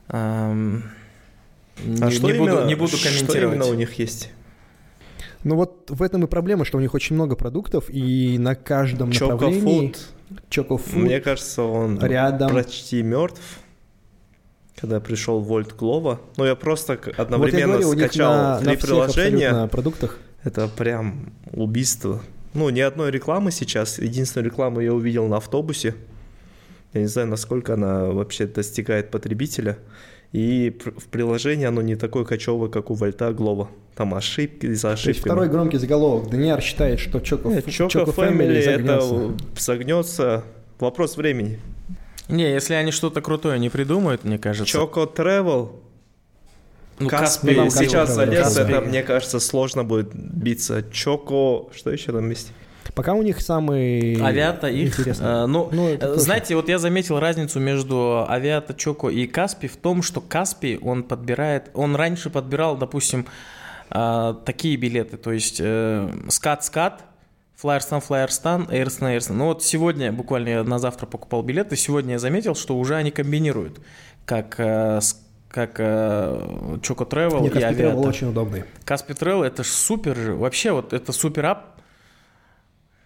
Эм не, а что не, именно, буду, не буду комментировать. Что именно у них есть? Ну вот в этом и проблема, что у них очень много продуктов, и на каждом Choco направлении... Food. Мне кажется, он рядом. почти мертв. Когда пришел Вольт Глова. Ну, я просто одновременно вот я говорю, скачал на, три на приложения. продуктах. Это прям убийство. Ну, ни одной рекламы сейчас. Единственную рекламу я увидел на автобусе. Я не знаю, насколько она вообще достигает потребителя. И в приложении оно не такое кочевое, как у Вольта Глова. Там ошибки за ошибками. второй громкий заголовок. Даниар считает, что Choco, Нет, Choco Family это согнется. Вопрос времени. Не, если они что-то крутое не придумают, мне кажется. Choco Travel ну, Каспи, ну, сейчас залез, это, мне кажется, сложно будет биться. Choco, что еще там есть? Пока у них самый Авиата их, э, ну, ну знаете, вот я заметил разницу между Авиата, Чоко и Каспи в том, что Каспи, он подбирает, он раньше подбирал, допустим, э, такие билеты, то есть э, скат-скат, Флайерстан, Флайерстан, Эйрстан, Эйрстан. Ну вот сегодня, буквально я на завтра покупал билеты, сегодня я заметил, что уже они комбинируют, как э, как э, Choco Travel и Авиата. Travel очень удобный. Каспи Travel это ж супер же, вообще вот это супер ап,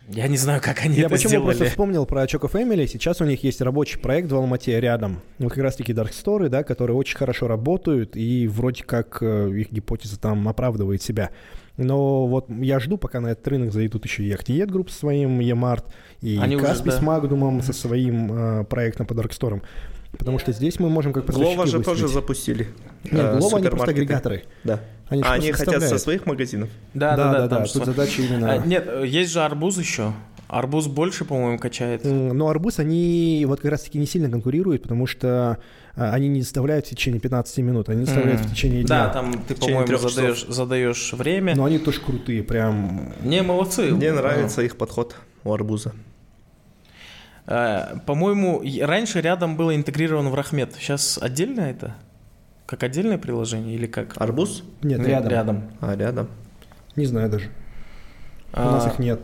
я не знаю, как они я это почему сделали. просто вспомнил про Choco Family. Сейчас у них есть рабочий проект в Алмате рядом. Вот как раз-таки Dark Story, да, которые очень хорошо работают, и вроде как э, их гипотеза там оправдывает себя. Но вот я жду, пока на этот рынок зайдут еще и Actiet Group со своим Emart, и Они Каспи да. с Magnum со своим э, проектом по Dark Store. Потому что здесь мы можем как Глова же тоже запустили. Нет, Глова они просто агрегаторы. Да. Они, а они хотят со своих магазинов? Да, да, да. да, да. Тут задача именно... А, нет, есть же арбуз еще. Арбуз больше, по-моему, качает. Но арбуз, они вот как раз-таки не сильно конкурируют, потому что а, они не заставляют в течение 15 минут, они заставляют mm. в течение дня. Да, там ты, по-моему, задаешь, задаешь время. Но они тоже крутые, прям... Не, молодцы. Мне нравится их подход у арбуза. Э, по-моему, раньше рядом было интегрировано в Рахмет. Сейчас отдельно это? Как отдельное приложение или как? Арбуз? Нет, нет рядом. рядом. А, рядом. Не знаю даже. А... У нас их нет.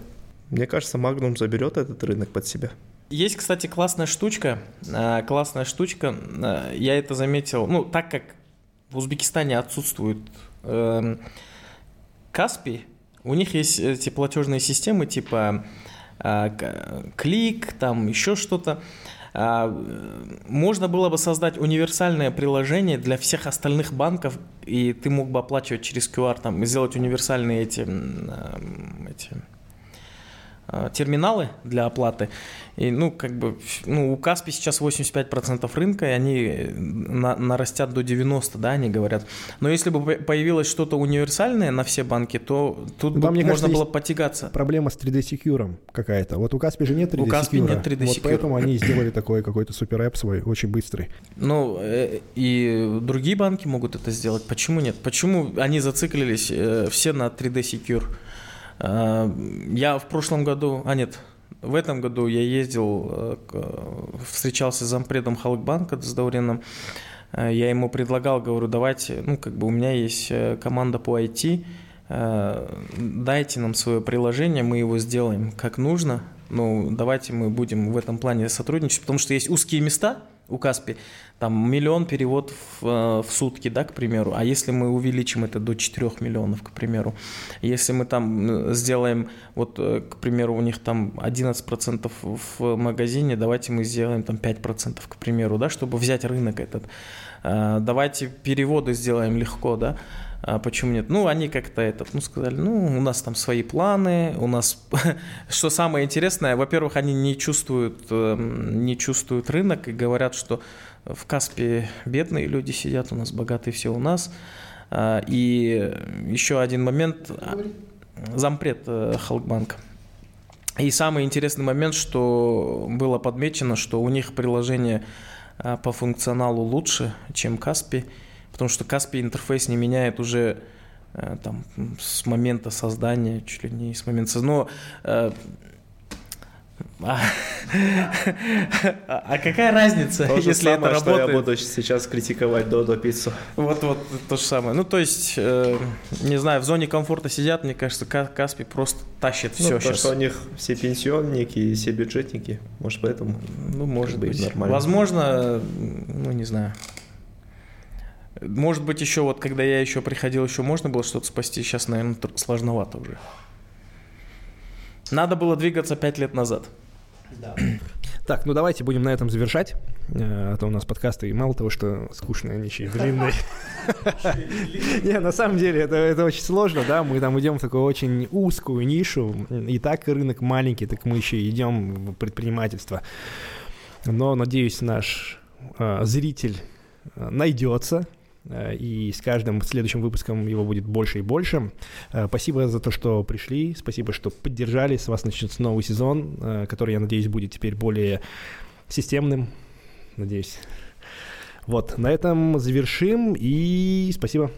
Мне кажется, Magnum заберет этот рынок под себя. Есть, кстати, классная штучка. Э, классная штучка. Э, я это заметил. Ну, так как в Узбекистане отсутствует эм, Каспий, у них есть эти платежные системы типа клик, там еще что-то. А, можно было бы создать универсальное приложение для всех остальных банков, и ты мог бы оплачивать через QR, там, сделать универсальные эти, эти терминалы для оплаты. И, ну, как бы, ну, у Каспи сейчас 85% рынка, и они э, на, нарастят до 90%, да, они говорят. Но если бы появилось что-то универсальное на все банки, то тут Вам, бы можно кажется, было потягаться. Проблема с 3D Secure какая-то. Вот у Каспи же нет 3D У Каспи нет 3D Вот поэтому они сделали такой какой-то супер эп свой, очень быстрый. Ну, э, и другие банки могут это сделать. Почему нет? Почему они зациклились э, все на 3D Secure? Я в прошлом году, а нет, в этом году я ездил, э, встречался с зампредом Халкбанка с Дауреном. Э, я ему предлагал, говорю, давайте, ну, как бы у меня есть э, команда по IT, дайте нам свое приложение, мы его сделаем как нужно, ну, давайте мы будем в этом плане сотрудничать, потому что есть узкие места у Каспи, там миллион переводов в, в сутки, да, к примеру, а если мы увеличим это до 4 миллионов, к примеру, если мы там сделаем, вот, к примеру, у них там 11% в магазине, давайте мы сделаем там 5%, к примеру, да, чтобы взять рынок этот, давайте переводы сделаем легко, да, а почему нет? Ну, они как-то этот, ну, сказали, ну, у нас там свои планы, у нас... <laughs> что самое интересное, во-первых, они не чувствуют, эм, не чувствуют рынок и говорят, что в Каспе бедные люди сидят, у нас богатые все у нас. А, и еще один момент, зампред э, Халкбанка. И самый интересный момент, что было подмечено, что у них приложение а, по функционалу лучше, чем Каспи потому что Каспий интерфейс не меняет уже э, там с момента создания, чуть ли не с момента создания. Но э, а, <laughs> а какая разница, то если самое, это работает? Что я буду сейчас критиковать Додо пиццу. Вот, вот то же самое. Ну, то есть, э, не знаю, в зоне комфорта сидят, мне кажется, Каспи просто тащит ну, все то, сейчас. что у них все пенсионники и все бюджетники, может, поэтому. Ну, может быть. Нормально. Возможно, ну, не знаю. Может быть, еще вот, когда я еще приходил, еще можно было что-то спасти. Сейчас, наверное, сложновато уже. Надо было двигаться пять лет назад. Да. <clears throat> Так, ну давайте будем на этом завершать. Э, а то у нас подкасты и мало того, что скучные, они еще и длинные. <laughs> Не, на самом деле это, это очень сложно, да, мы там идем в такую очень узкую нишу, и так рынок маленький, так мы еще идем в предпринимательство. Но, надеюсь, наш э, зритель э, найдется, и с каждым следующим выпуском его будет больше и больше. Э, спасибо за то, что пришли, спасибо, что поддержали. С вас начнется новый сезон, э, который, я надеюсь, будет теперь более системным. Надеюсь. Вот, на этом завершим и спасибо.